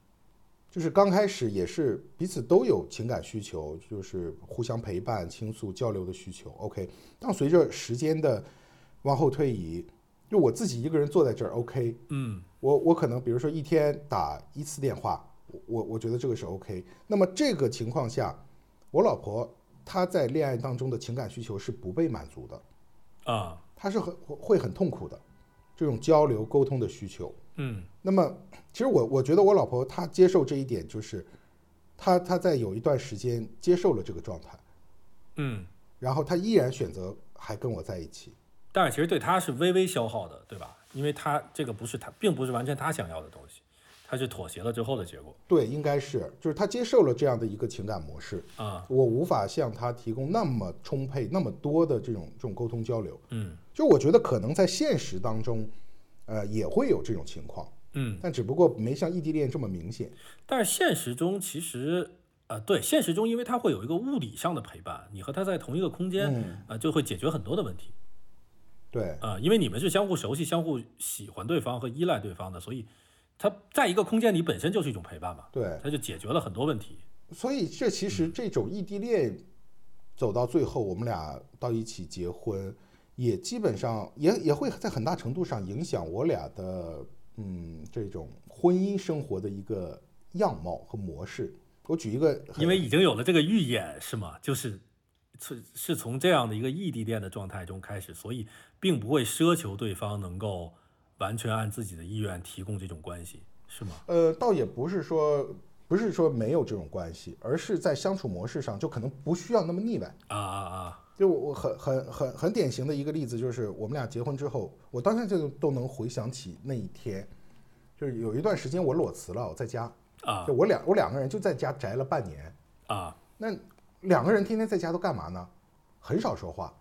就是刚开始也是彼此都有情感需求，就是互相陪伴、倾诉、交流的需求。OK，但随着时间的往后推移，就我自己一个人坐在这儿，OK，嗯。我我可能比如说一天打一次电话，我我我觉得这个是 OK。那么这个情况下，我老婆她在恋爱当中的情感需求是不被满足的，啊她是很会很痛苦的，这种交流沟通的需求。嗯那么，其实我我觉得我老婆她接受这一点，就是她她在有一段时间接受了这个状态，嗯，然后她依然选择还跟我在一起。但是其实对她是微微消耗的，对吧？因为她这个不是她，并不是完全她想要的东西，他是妥协了之后的结果对，应该是就是他接受了这样的一个情感模式，啊。我无法向他提供那么充沛、那么多的这种这种沟通交流。嗯就我觉得可能在现实当中，呃，也会有这种情况，嗯，但只不过没像异地恋这么明显。但是现实中其实。呃，对，现实中因为他会有一个物理上的陪伴，你和他在同一个空间，嗯呃，就会解决很多的问题。对，啊、因为你们是相互熟悉、相互喜欢对方和依赖对方的，所以他在一个空间里本身就是一种陪伴嘛，对，他就解决了很多问题。所以这其实这种异地恋走到最后，我们俩到一起结婚，也基本上也也会在很大程度上影响我俩的嗯这种婚姻生活的一个样貌和模式。我举一个，因为已经有了这个预演，是吗？就是是是从这样的一个异地恋的状态中开始，所以并不会奢求对方能够完全按自己的意愿提供这种关系，是吗？呃，倒也不是说不是说没有这种关系，而是在相处模式上就可能不需要那么腻歪。啊啊啊！就我我很很很很典型的一个例子，就是我们俩结婚之后，我当时就都能回想起那一天，就是有一段时间我裸辞了，我在家，啊就我两我两个人就在家宅了半年。啊，那两个人天天在家都干嘛呢？很少说话。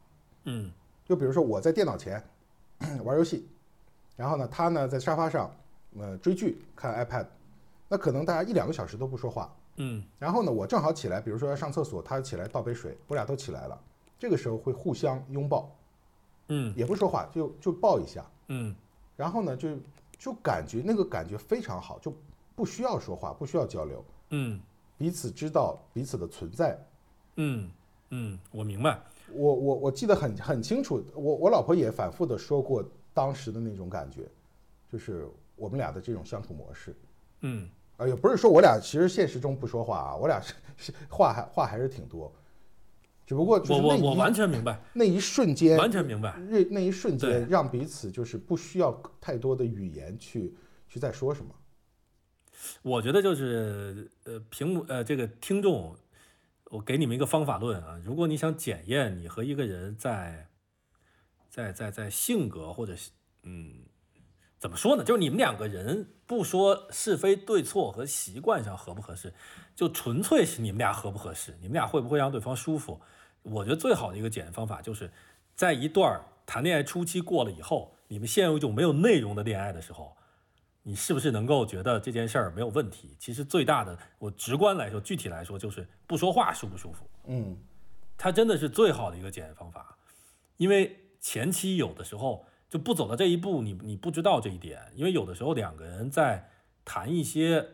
嗯就比如说我在电脑前 玩游戏，然后呢，他呢在沙发上呃追剧看 iPad，那可能大家一两个小时都不说话。嗯。然后呢，我正好起来，比如说要上厕所，他起来倒杯水，我俩都起来了，这个时候会互相拥抱，嗯。也不说话，就就抱一下，嗯。然后呢，就就感觉那个感觉非常好，就不需要说话，不需要交流，嗯。彼此知道彼此的存在。嗯嗯，我明白。我我我记得很很清楚，我我老婆也反复的说过当时的那种感觉，就是我们俩的这种相处模式。嗯啊，也不是说我俩其实现实中不说话啊，我俩是是话还话还是挺多，只不过就是那我我我完全明白，那一瞬间，完全明白。那那一瞬间让彼此就是不需要太多的语言去去再说什么。我觉得就是呃，屏幕呃，这个听众，我给你们一个方法论啊。如果你想检验你和一个人在在在在性格或者是嗯，怎么说呢？就是你们两个人不说是非对错和习惯上合不合适，就纯粹是你们俩合不合适，你们俩会不会让对方舒服？我觉得最好的一个检验方法就是在一段儿谈恋爱初期过了以后，你们陷入一种没有内容的恋爱的时候。你是不是能够觉得这件事儿没有问题？其实最大的，我直观来说，具体来说就是不说话舒不舒服，嗯它真的是最好的一个检验方法。因为前期有的时候就不走到这一步，你你不知道这一点。因为有的时候两个人在谈一些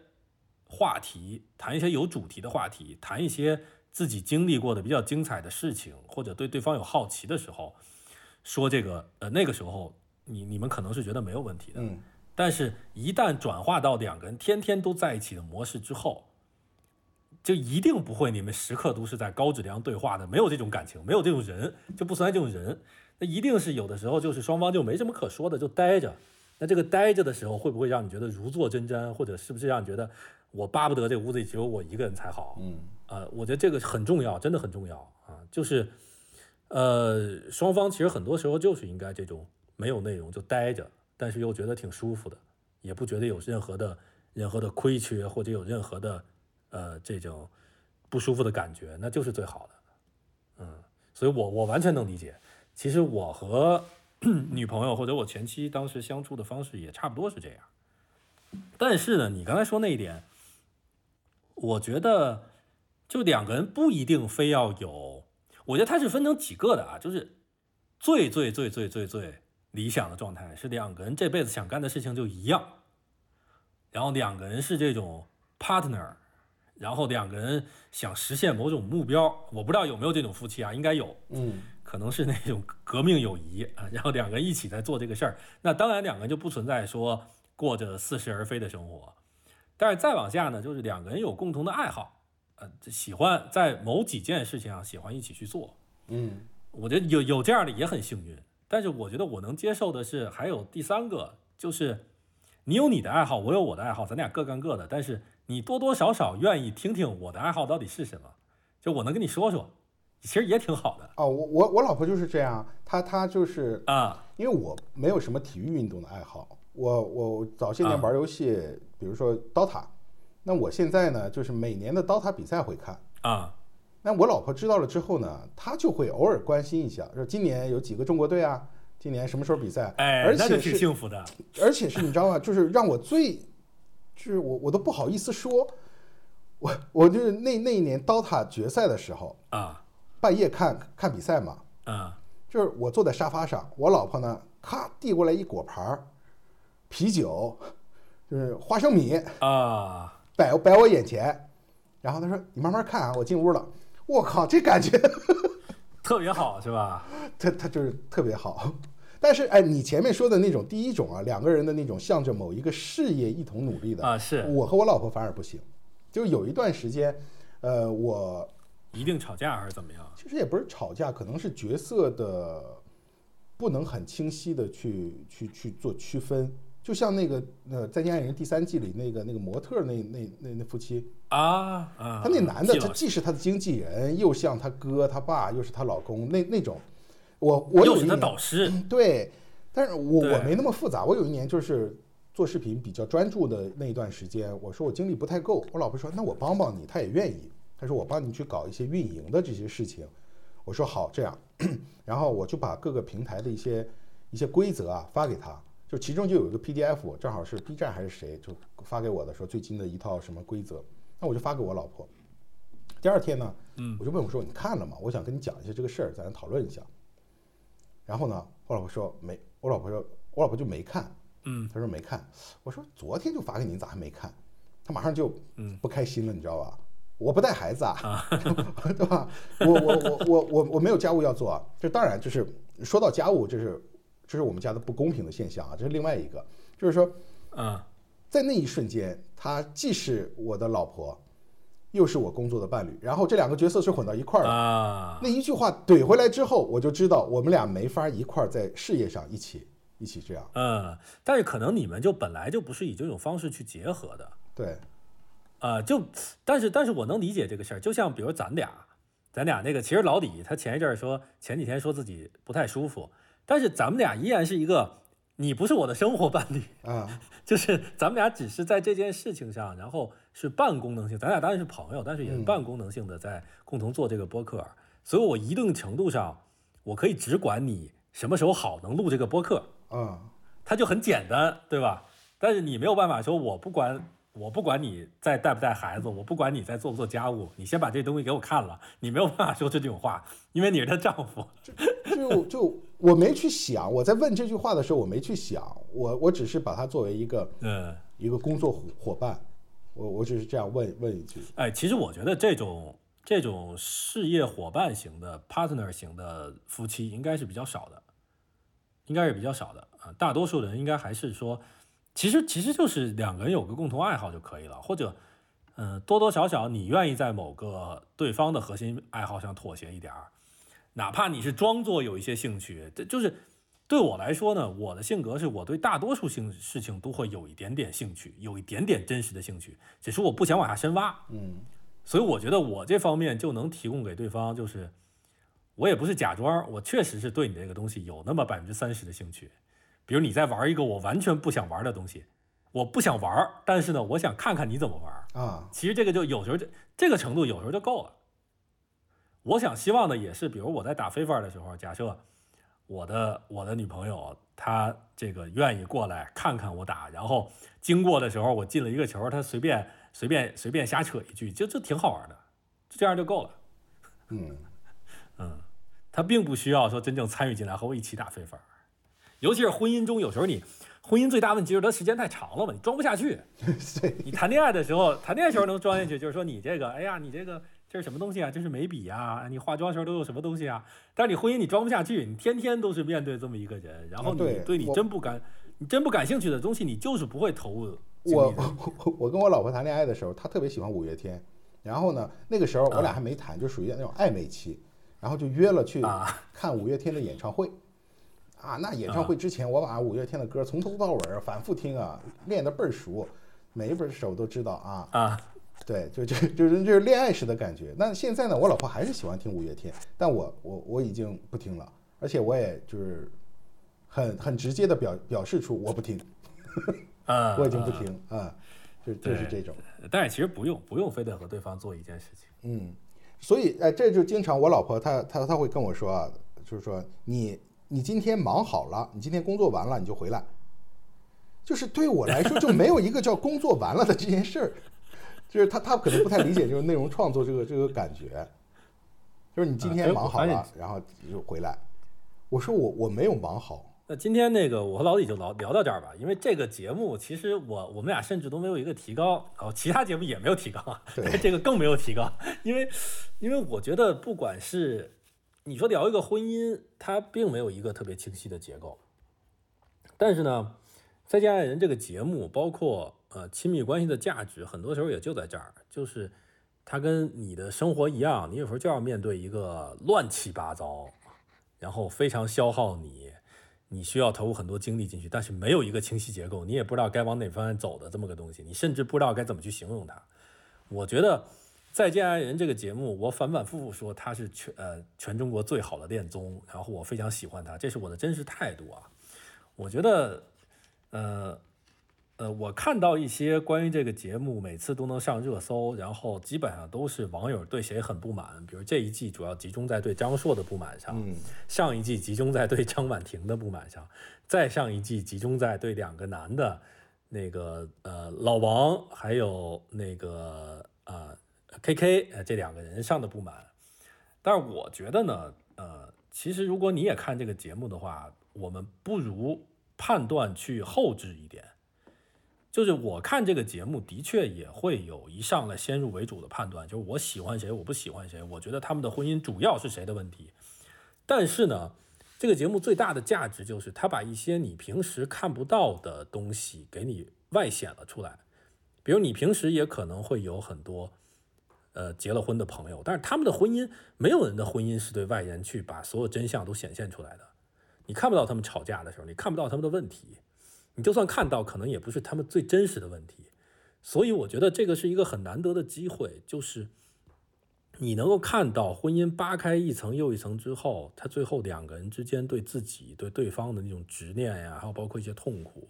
话题，谈一些有主题的话题，谈一些自己经历过的比较精彩的事情，或者对对方有好奇的时候，说这个呃那个时候你你们可能是觉得没有问题的。嗯但是，一旦转化到两个人天天都在一起的模式之后，就一定不会你们时刻都是在高质量对话的，没有这种感情，没有这种人，就不存在这种人。那一定是有的时候就是双方就没什么可说的，就待着。那这个待着的时候，会不会让你觉得如坐针毡，或者是不是让你觉得我巴不得这屋子里只有我一个人才好？嗯呃，我觉得这个很重要，真的很重要啊。就是，呃，双方其实很多时候就是应该这种没有内容就待着，但是又觉得挺舒服的，也不觉得有任何的任何的亏缺或者有任何的呃这种不舒服的感觉，那就是最好的。嗯所以我我完全能理解。其实我和 女朋友或者我前妻当时相处的方式也差不多是这样。但是呢，你刚才说那一点，我觉得就两个人不一定非要有，我觉得它是分成几个的啊，就是最最最最最最理想的状态是两个人这辈子想干的事情就一样，然后两个人是这种 partner，然后两个人想实现某种目标，我不知道有没有这种夫妻啊，应该有，嗯可能是那种革命友谊啊，然后两个人一起在做这个事儿，那当然两个人就不存在说过着似是而非的生活，但是再往下呢，就是两个人有共同的爱好，呃，喜欢在某几件事情上喜欢一起去做，嗯。我觉得有有这样的也很幸运，但是我觉得我能接受的是还有第三个，就是你有你的爱好，我有我的爱好，咱俩各干各的，但是你多多少少愿意听听我的爱好到底是什么，就我能跟你说说，其实也挺好的哦，我我我老婆就是这样，她她就是啊因为我没有什么体育运动的爱好，我我早些年啊玩游戏，比如说 DOTA，那我现在呢，就是每年的 DOTA 比赛会看。啊那我老婆知道了之后呢，她就会偶尔关心一下，说今年有几个中国队啊，今年什么时候比赛？哎，而且是幸福的而且是你知道吗？就是让我最，就是我我都不好意思说，我我就是那那一年 DOTA 决赛的时候，啊半夜看看比赛嘛，啊就是我坐在沙发上，我老婆呢，咔递过来一果盘儿啤酒，就是花生米啊，摆摆我眼前，然后她说：“你慢慢看啊。”我进屋了，我靠，这感觉，特别好是吧？他他就是特别好。但是哎，你前面说的那种第一种啊，两个人的那种向着某一个事业一同努力的啊是我和我老婆反而不行。就有一段时间，呃，我一定吵架还是怎么样？其实也不是吵架，可能是角色的不能很清晰的去去去做区分。就像那个呃《再见爱人》第三季里那个那个模特那那那那夫妻，啊啊，他那男的他既是他的经纪人，又像他哥他爸，又是他老公那那种。我我有又是他一年导师 对，但是我我没那么复杂。我有一年就是做视频比较专注的那一段时间，我说我精力不太够，我老婆说那我帮帮你，她也愿意。她说我帮你去搞一些运营的这些事情。我说好，这样，然后我就把各个平台的一些一些规则啊发给他，就其中就有一个 PDF，正好是 B 站还是谁就发给我的，说最近的一套什么规则，那我就发给我老婆。第二天呢，嗯我就问我说你看了吗？我想跟你讲一下这个事儿，咱讨论一下。然后呢，我老婆说没，我老婆说，我老婆就没看，嗯她说没看。我说昨天就发给你，咋还没看？她马上就嗯不开心了，你知道吧？我不带孩子啊，对吧？我我我我我我没有家务要做啊。这当然就是说到家务，这是这是我们家的不公平的现象啊，这是另外一个，就是说啊在那一瞬间，她既是我的老婆，又是我工作的伴侣，然后这两个角色是混到一块儿的。啊那一句话怼回来之后，我就知道我们俩没法一块儿在事业上一起一起这样。嗯，但是可能你们就本来就不是以这种方式去结合的。对，啊，就，但是但是我能理解这个事儿，就像比如咱俩，咱俩那个，其实老李他前一阵儿说，前几天说自己不太舒服，但是咱们俩依然是一个，你不是我的生活伴侣，啊，就是咱们俩只是在这件事情上，然后是半功能性，咱俩当然是朋友，但是也是嗯。半功能性的在共同做这个播客，所以我一定程度上，我可以只管你什么时候好能录这个播客，啊，它就很简单，对吧？但是你没有办法说，我不管，我不管你在带不带孩子，我不管你在做不做家务，你先把这东西给我看了，你没有办法说出这种话，因为你是她丈夫。就就我没去想，我在问这句话的时候，我没去想，我我只是把它作为一个嗯，一个工作伙伙伴，我我只是这样问问一句。哎，其实我觉得这种这种事业伙伴型的 partner 型的夫妻应该是比较少的，应该是比较少的啊。大多数人应该还是说，其实其实就是两个人有个共同爱好就可以了，或者嗯、呃多多少少你愿意在某个对方的核心爱好上妥协一点儿，哪怕你是装作有一些兴趣，这就是。对我来说呢，我的性格是我对大多数性事情都会有一点点兴趣，有一点点真实的兴趣，只是我不想往下深挖。嗯所以我觉得我这方面就能提供给对方，就是我也不是假装，我确实是对你这个东西有那么百分之三十的兴趣。比如你在玩一个我完全不想玩的东西，我不想玩，但是呢，我想看看你怎么玩。啊，其实这个就有时候这这个程度有时候就够了。我想希望的也是，比如我在打 FIFA 的时候，假设我的我的女朋友她这个愿意过来看看我打，然后经过的时候我进了一个球，她随便随便随便瞎扯一句，就就挺好玩的，就这样就够了。嗯嗯，她并不需要说真正参与进来和我一起打 FIFA，尤其是婚姻中，有时候你婚姻最大问题就是它时间太长了嘛，你装不下去。对，你谈恋爱的时候，谈恋爱时候能装进去，就是说你这个，哎呀，你这个这是什么东西啊？这是眉笔呀？你化妆时候都有什么东西啊？但是你婚姻你装不下去，你天天都是面对这么一个人，然后你啊对对你真不感，你真不感兴趣的东西，你就是不会投入精我。我我跟我老婆谈恋爱的时候，她特别喜欢五月天，然后呢，那个时候我啊俩还没谈，就属于那种暧昧期，然后就约了去啊看五月天的演唱会。啊，那演唱会之前，我把五月天的歌从头到尾儿反复听啊，练得倍儿熟，每一本手都知道啊。啊，对，就就就是就是恋爱时的感觉。那现在呢，我老婆还是喜欢听五月天，但我我我已经不听了，而且我也就是很很直接的表表示出我不听，啊，我已经不嗯听啊，就就是这种。但是其实不用，不用非得和对方做一件事情。嗯，所以哎，这就经常我老婆她她她会跟我说啊，就是说你你今天忙好了，你今天工作完了你就回来，就是对我来说就没有一个叫工作完了的这件事儿，就是他他可能不太理解就是内容创作这个这个感觉，就是你今天忙好了，然后就回来。我说我我没有忙好，那今天那个我和老李就聊聊到这儿吧，因为这个节目其实我我们俩甚至都没有一个提高，哦，其他节目也没有提高啊，对这个更没有提高，因为因为我觉得不管是你说聊一个婚姻，它并没有一个特别清晰的结构，但是呢，再见爱人这个节目，包括呃亲密关系的价值，很多时候也就在这儿，就是它跟你的生活一样，你有时候就要面对一个乱七八糟，然后非常消耗你，你需要投入很多精力进去，但是没有一个清晰结构，你也不知道该往哪方面走的这么个东西，你甚至不知道该怎么去形容它。我觉得《再见爱人》这个节目，我反反复复说它是全呃全中国最好的恋综，然后我非常喜欢它，这是我的真实态度啊。我觉得，呃。呃，我看到一些关于这个节目每次都能上热搜，然后基本上都是网友对谁很不满，比如这一季主要集中在对张硕的不满上，嗯上一季集中在对张婉婷的不满上，再上一季集中在对两个男的，那个呃老王还有那个呃 KK 呃这两个人上的不满。但是我觉得呢，呃，其实如果你也看这个节目的话，我们不如判断去后置一点。就是我看这个节目的确也会有一上来先入为主的判断，就是我喜欢谁，我不喜欢谁，我觉得他们的婚姻主要是谁的问题。但是呢，这个节目最大的价值就是它把一些你平时看不到的东西给你外显了出来。比如你平时也可能会有很多呃结了婚的朋友，但是他们的婚姻，没有人的婚姻是对外人去把所有真相都显现出来的。你看不到他们吵架的时候，你看不到他们的问题，你就算看到，可能也不是他们最真实的问题。所以我觉得这个是一个很难得的机会，就是你能够看到婚姻扒开一层又一层之后，他最后两个人之间对自己、对对方的那种执念呀，还有包括一些痛苦。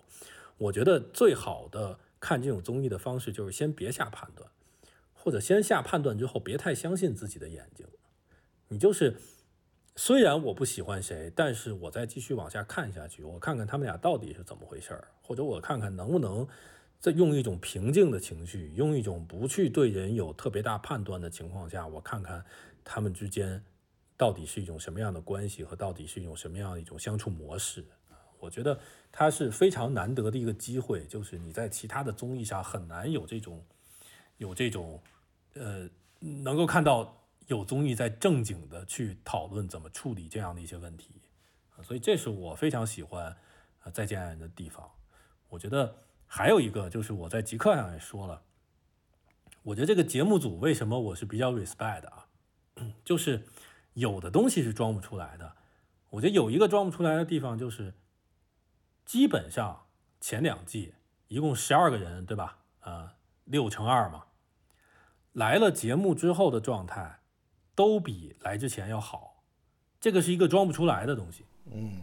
我觉得最好的看这种综艺的方式就是先别下判断，或者先下判断之后别太相信自己的眼睛。你就是虽然我不喜欢谁，但是我再继续往下看下去，我看看他们俩到底是怎么回事儿，或者我看看能不能在用一种平静的情绪，用一种不去对人有特别大判断的情况下，我看看他们之间到底是一种什么样的关系和到底是一种什么样的一种相处模式。我觉得它是非常难得的一个机会，就是你在其他的综艺上很难有这种有这种呃能够看到有综艺在正经的去讨论怎么处理这样的一些问题，啊所以这是我非常喜欢呃再见爱人的地方。我觉得还有一个就是我在极客上也说了，我觉得这个节目组为什么我是比较 respect 的啊，就是有的东西是装不出来的。我觉得有一个装不出来的地方就是，基本上前两季一共十二个人，对吧？呃，六乘二嘛，来了节目之后的状态都比来之前要好，这个是一个装不出来的东西。嗯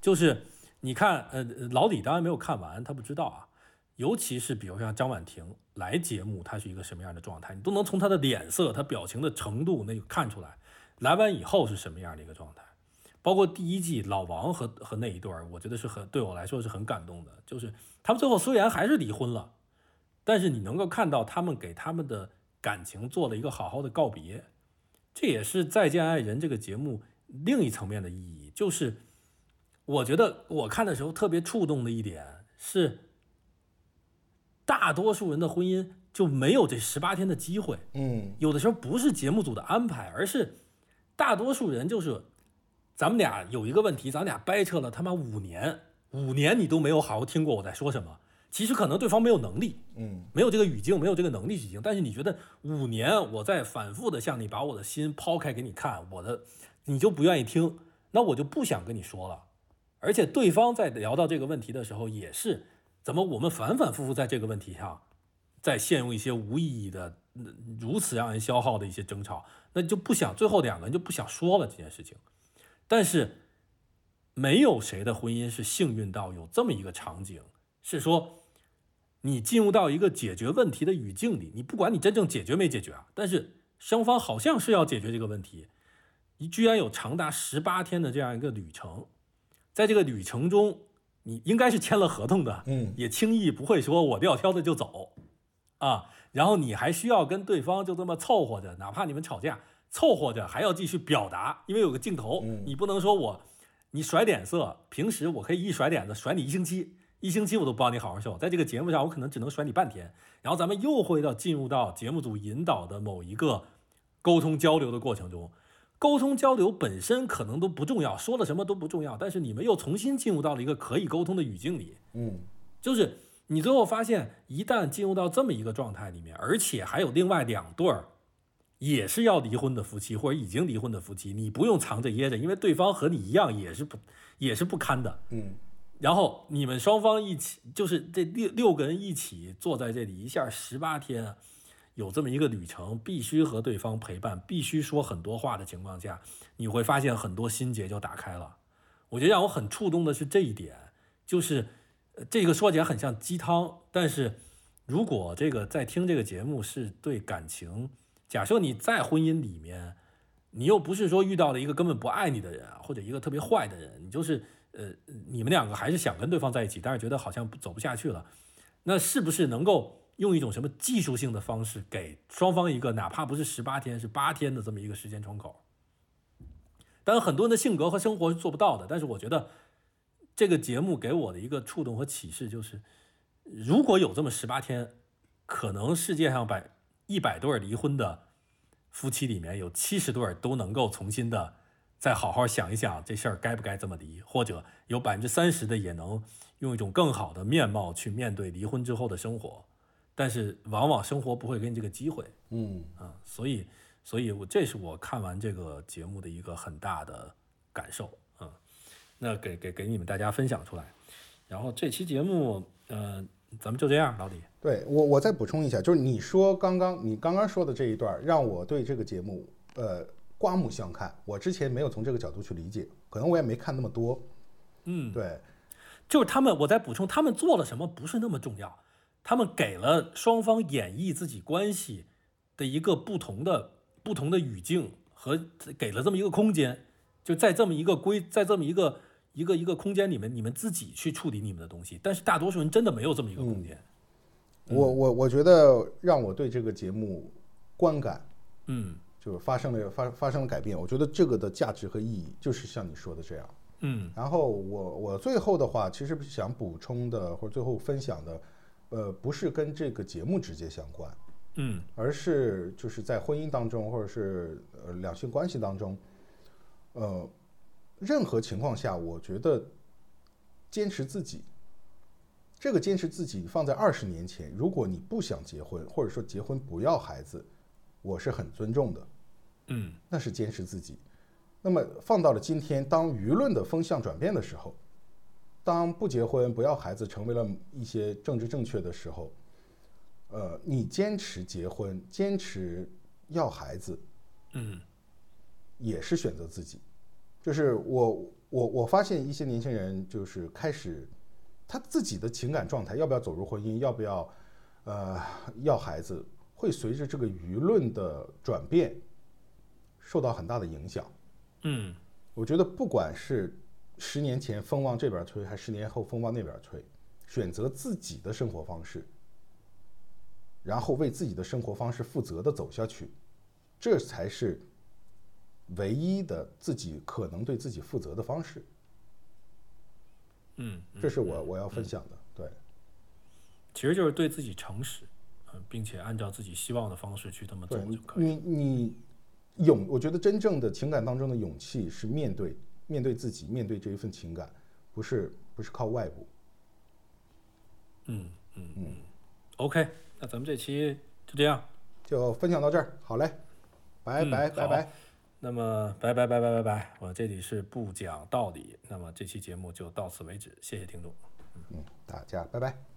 就是你看，呃，老李当然没有看完，他不知道啊。尤其是比如像张婉婷来节目，她是一个什么样的状态，你都能从她的脸色、她表情的程度那个看出来。来完以后是什么样的一个状态。包括第一季老王和和那一对儿，我觉得是很对我来说是很感动的。就是他们最后虽然还是离婚了，但是你能够看到他们给他们的感情做了一个好好的告别。这也是《再见爱人》这个节目另一层面的意义。就是我觉得我看的时候特别触动的一点是，大多数人的婚姻就没有这十八天的机会。嗯有的时候不是节目组的安排，而是大多数人就是，咱们俩有一个问题，咱俩掰扯了他妈五年，五年你都没有好好听过我在说什么。其实可能对方没有能力，嗯没有这个语境，没有这个能力去听。但是你觉得五年我在反复的向你把我的心抛开给你看，我的你就不愿意听，那我就不想跟你说了。而且对方在聊到这个问题的时候，也是怎么我们反反复复在这个问题上，在陷入一些无意义的、嗯如此让人消耗的一些争吵，那就不想最后两个人就不想说了这件事情。但是没有谁的婚姻是幸运到有这么一个场景，是说你进入到一个解决问题的语境里，你不管你真正解决没解决啊，但是双方好像是要解决这个问题，你居然有长达十八天的这样一个旅程，在这个旅程中，你应该是签了合同的，嗯。也轻易不会说我撂挑子就走，啊，然后你还需要跟对方就这么凑合着，哪怕你们吵架，凑合着还要继续表达，因为有个镜头，嗯。你不能说我你甩脸色，平时我可以一甩脸子甩你一星期，一星期我都不帮你好好秀，在这个节目上我可能只能甩你半天，然后咱们又回到进入到节目组引导的某一个沟通交流的过程中。沟通交流本身可能都不重要，说了什么都不重要，但是你们又重新进入到了一个可以沟通的语境里，嗯就是你最后发现，一旦进入到这么一个状态里面，而且还有另外两对儿也是要离婚的夫妻或者已经离婚的夫妻，你不用藏着掖着，因为对方和你一样也是不也是不堪的。嗯然后你们双方一起，就是这六六个人一起坐在这里，一下十八天，有这么一个旅程，必须和对方陪伴，必须说很多话的情况下，你会发现很多心结就打开了。我觉得让我很触动的是这一点，就是这个说起来很像鸡汤，但是如果这个在听这个节目是对感情，假设你在婚姻里面，你又不是说遇到了一个根本不爱你的人，或者一个特别坏的人，你就是呃，你们两个还是想跟对方在一起，但是觉得好像走不下去了，那是不是能够用一种什么技术性的方式，给双方一个哪怕不是十八天，是八天的这么一个时间窗口？当然，很多人的性格和生活是做不到的，但是我觉得这个节目给我的一个触动和启示就是，如果有这么十八天，可能世界上百一百对离婚的夫妻里面有七十对都能够重新的再好好想一想这事儿该不该这么离，或者有百分之三十的也能用一种更好的面貌去面对离婚之后的生活，但是往往生活不会给你这个机会嗯。啊，所以，所以我这是我看完这个节目的一个很大的感受啊，那给给给你们大家分享出来，然后这期节目，呃，咱们就这样，老李，对我，我再补充一下，就是你说刚刚你刚刚说的这一段，让我对这个节目呃刮目相看。我之前没有从这个角度去理解，可能我也没看那么多。嗯，对，就是他们，我再补充，他们做了什么不是那么重要，他们给了双方演绎自己关系的一个不同的不同的语境和给了这么一个空间，就在这么一个规，在这么一个一个一个空间里面，你们自己去处理你们的东西。但是大多数人真的没有这么一个空间。我我我觉得让我对这个节目观感嗯就发生了发发生了改变。我觉得这个的价值和意义就是像你说的这样。嗯然后我我最后的话，其实想补充的或者最后分享的，呃，不是跟这个节目直接相关，嗯而是就是在婚姻当中，或者是呃两性关系当中，呃，任何情况下，我觉得坚持自己，这个坚持自己放在二十年前，如果你不想结婚，或者说结婚不要孩子，我是很尊重的，嗯那是坚持自己。那么放到了今天，当舆论的风向转变的时候，当不结婚不要孩子成为了一些政治正确的时候，呃，你坚持结婚，坚持要孩子，嗯也是选择自己。就是我我我发现一些年轻人就是开始他自己的情感状态，要不要走入婚姻，要不要呃要孩子，会随着这个舆论的转变，受到很大的影响。嗯我觉得不管是十年前风往这边吹，还是十年后风往那边吹，选择自己的生活方式，然后为自己的生活方式负责的走下去，这才是唯一的自己可能对自己负责的方式。嗯，这是我我要分享的。对，其实就是对自己诚实，嗯，并且按照自己希望的方式去这么做你就可以。你你勇，我觉得真正的情感当中的勇气是面对面对自己，面对这一份情感，不是不是靠外部。嗯嗯嗯。OK，那咱们这期就这样。就分享到这儿，好嘞，拜嗯拜拜拜。那么，拜拜拜拜拜拜，我这里是不讲道理。那么这期节目就到此为止，谢谢听众。嗯，大家拜拜。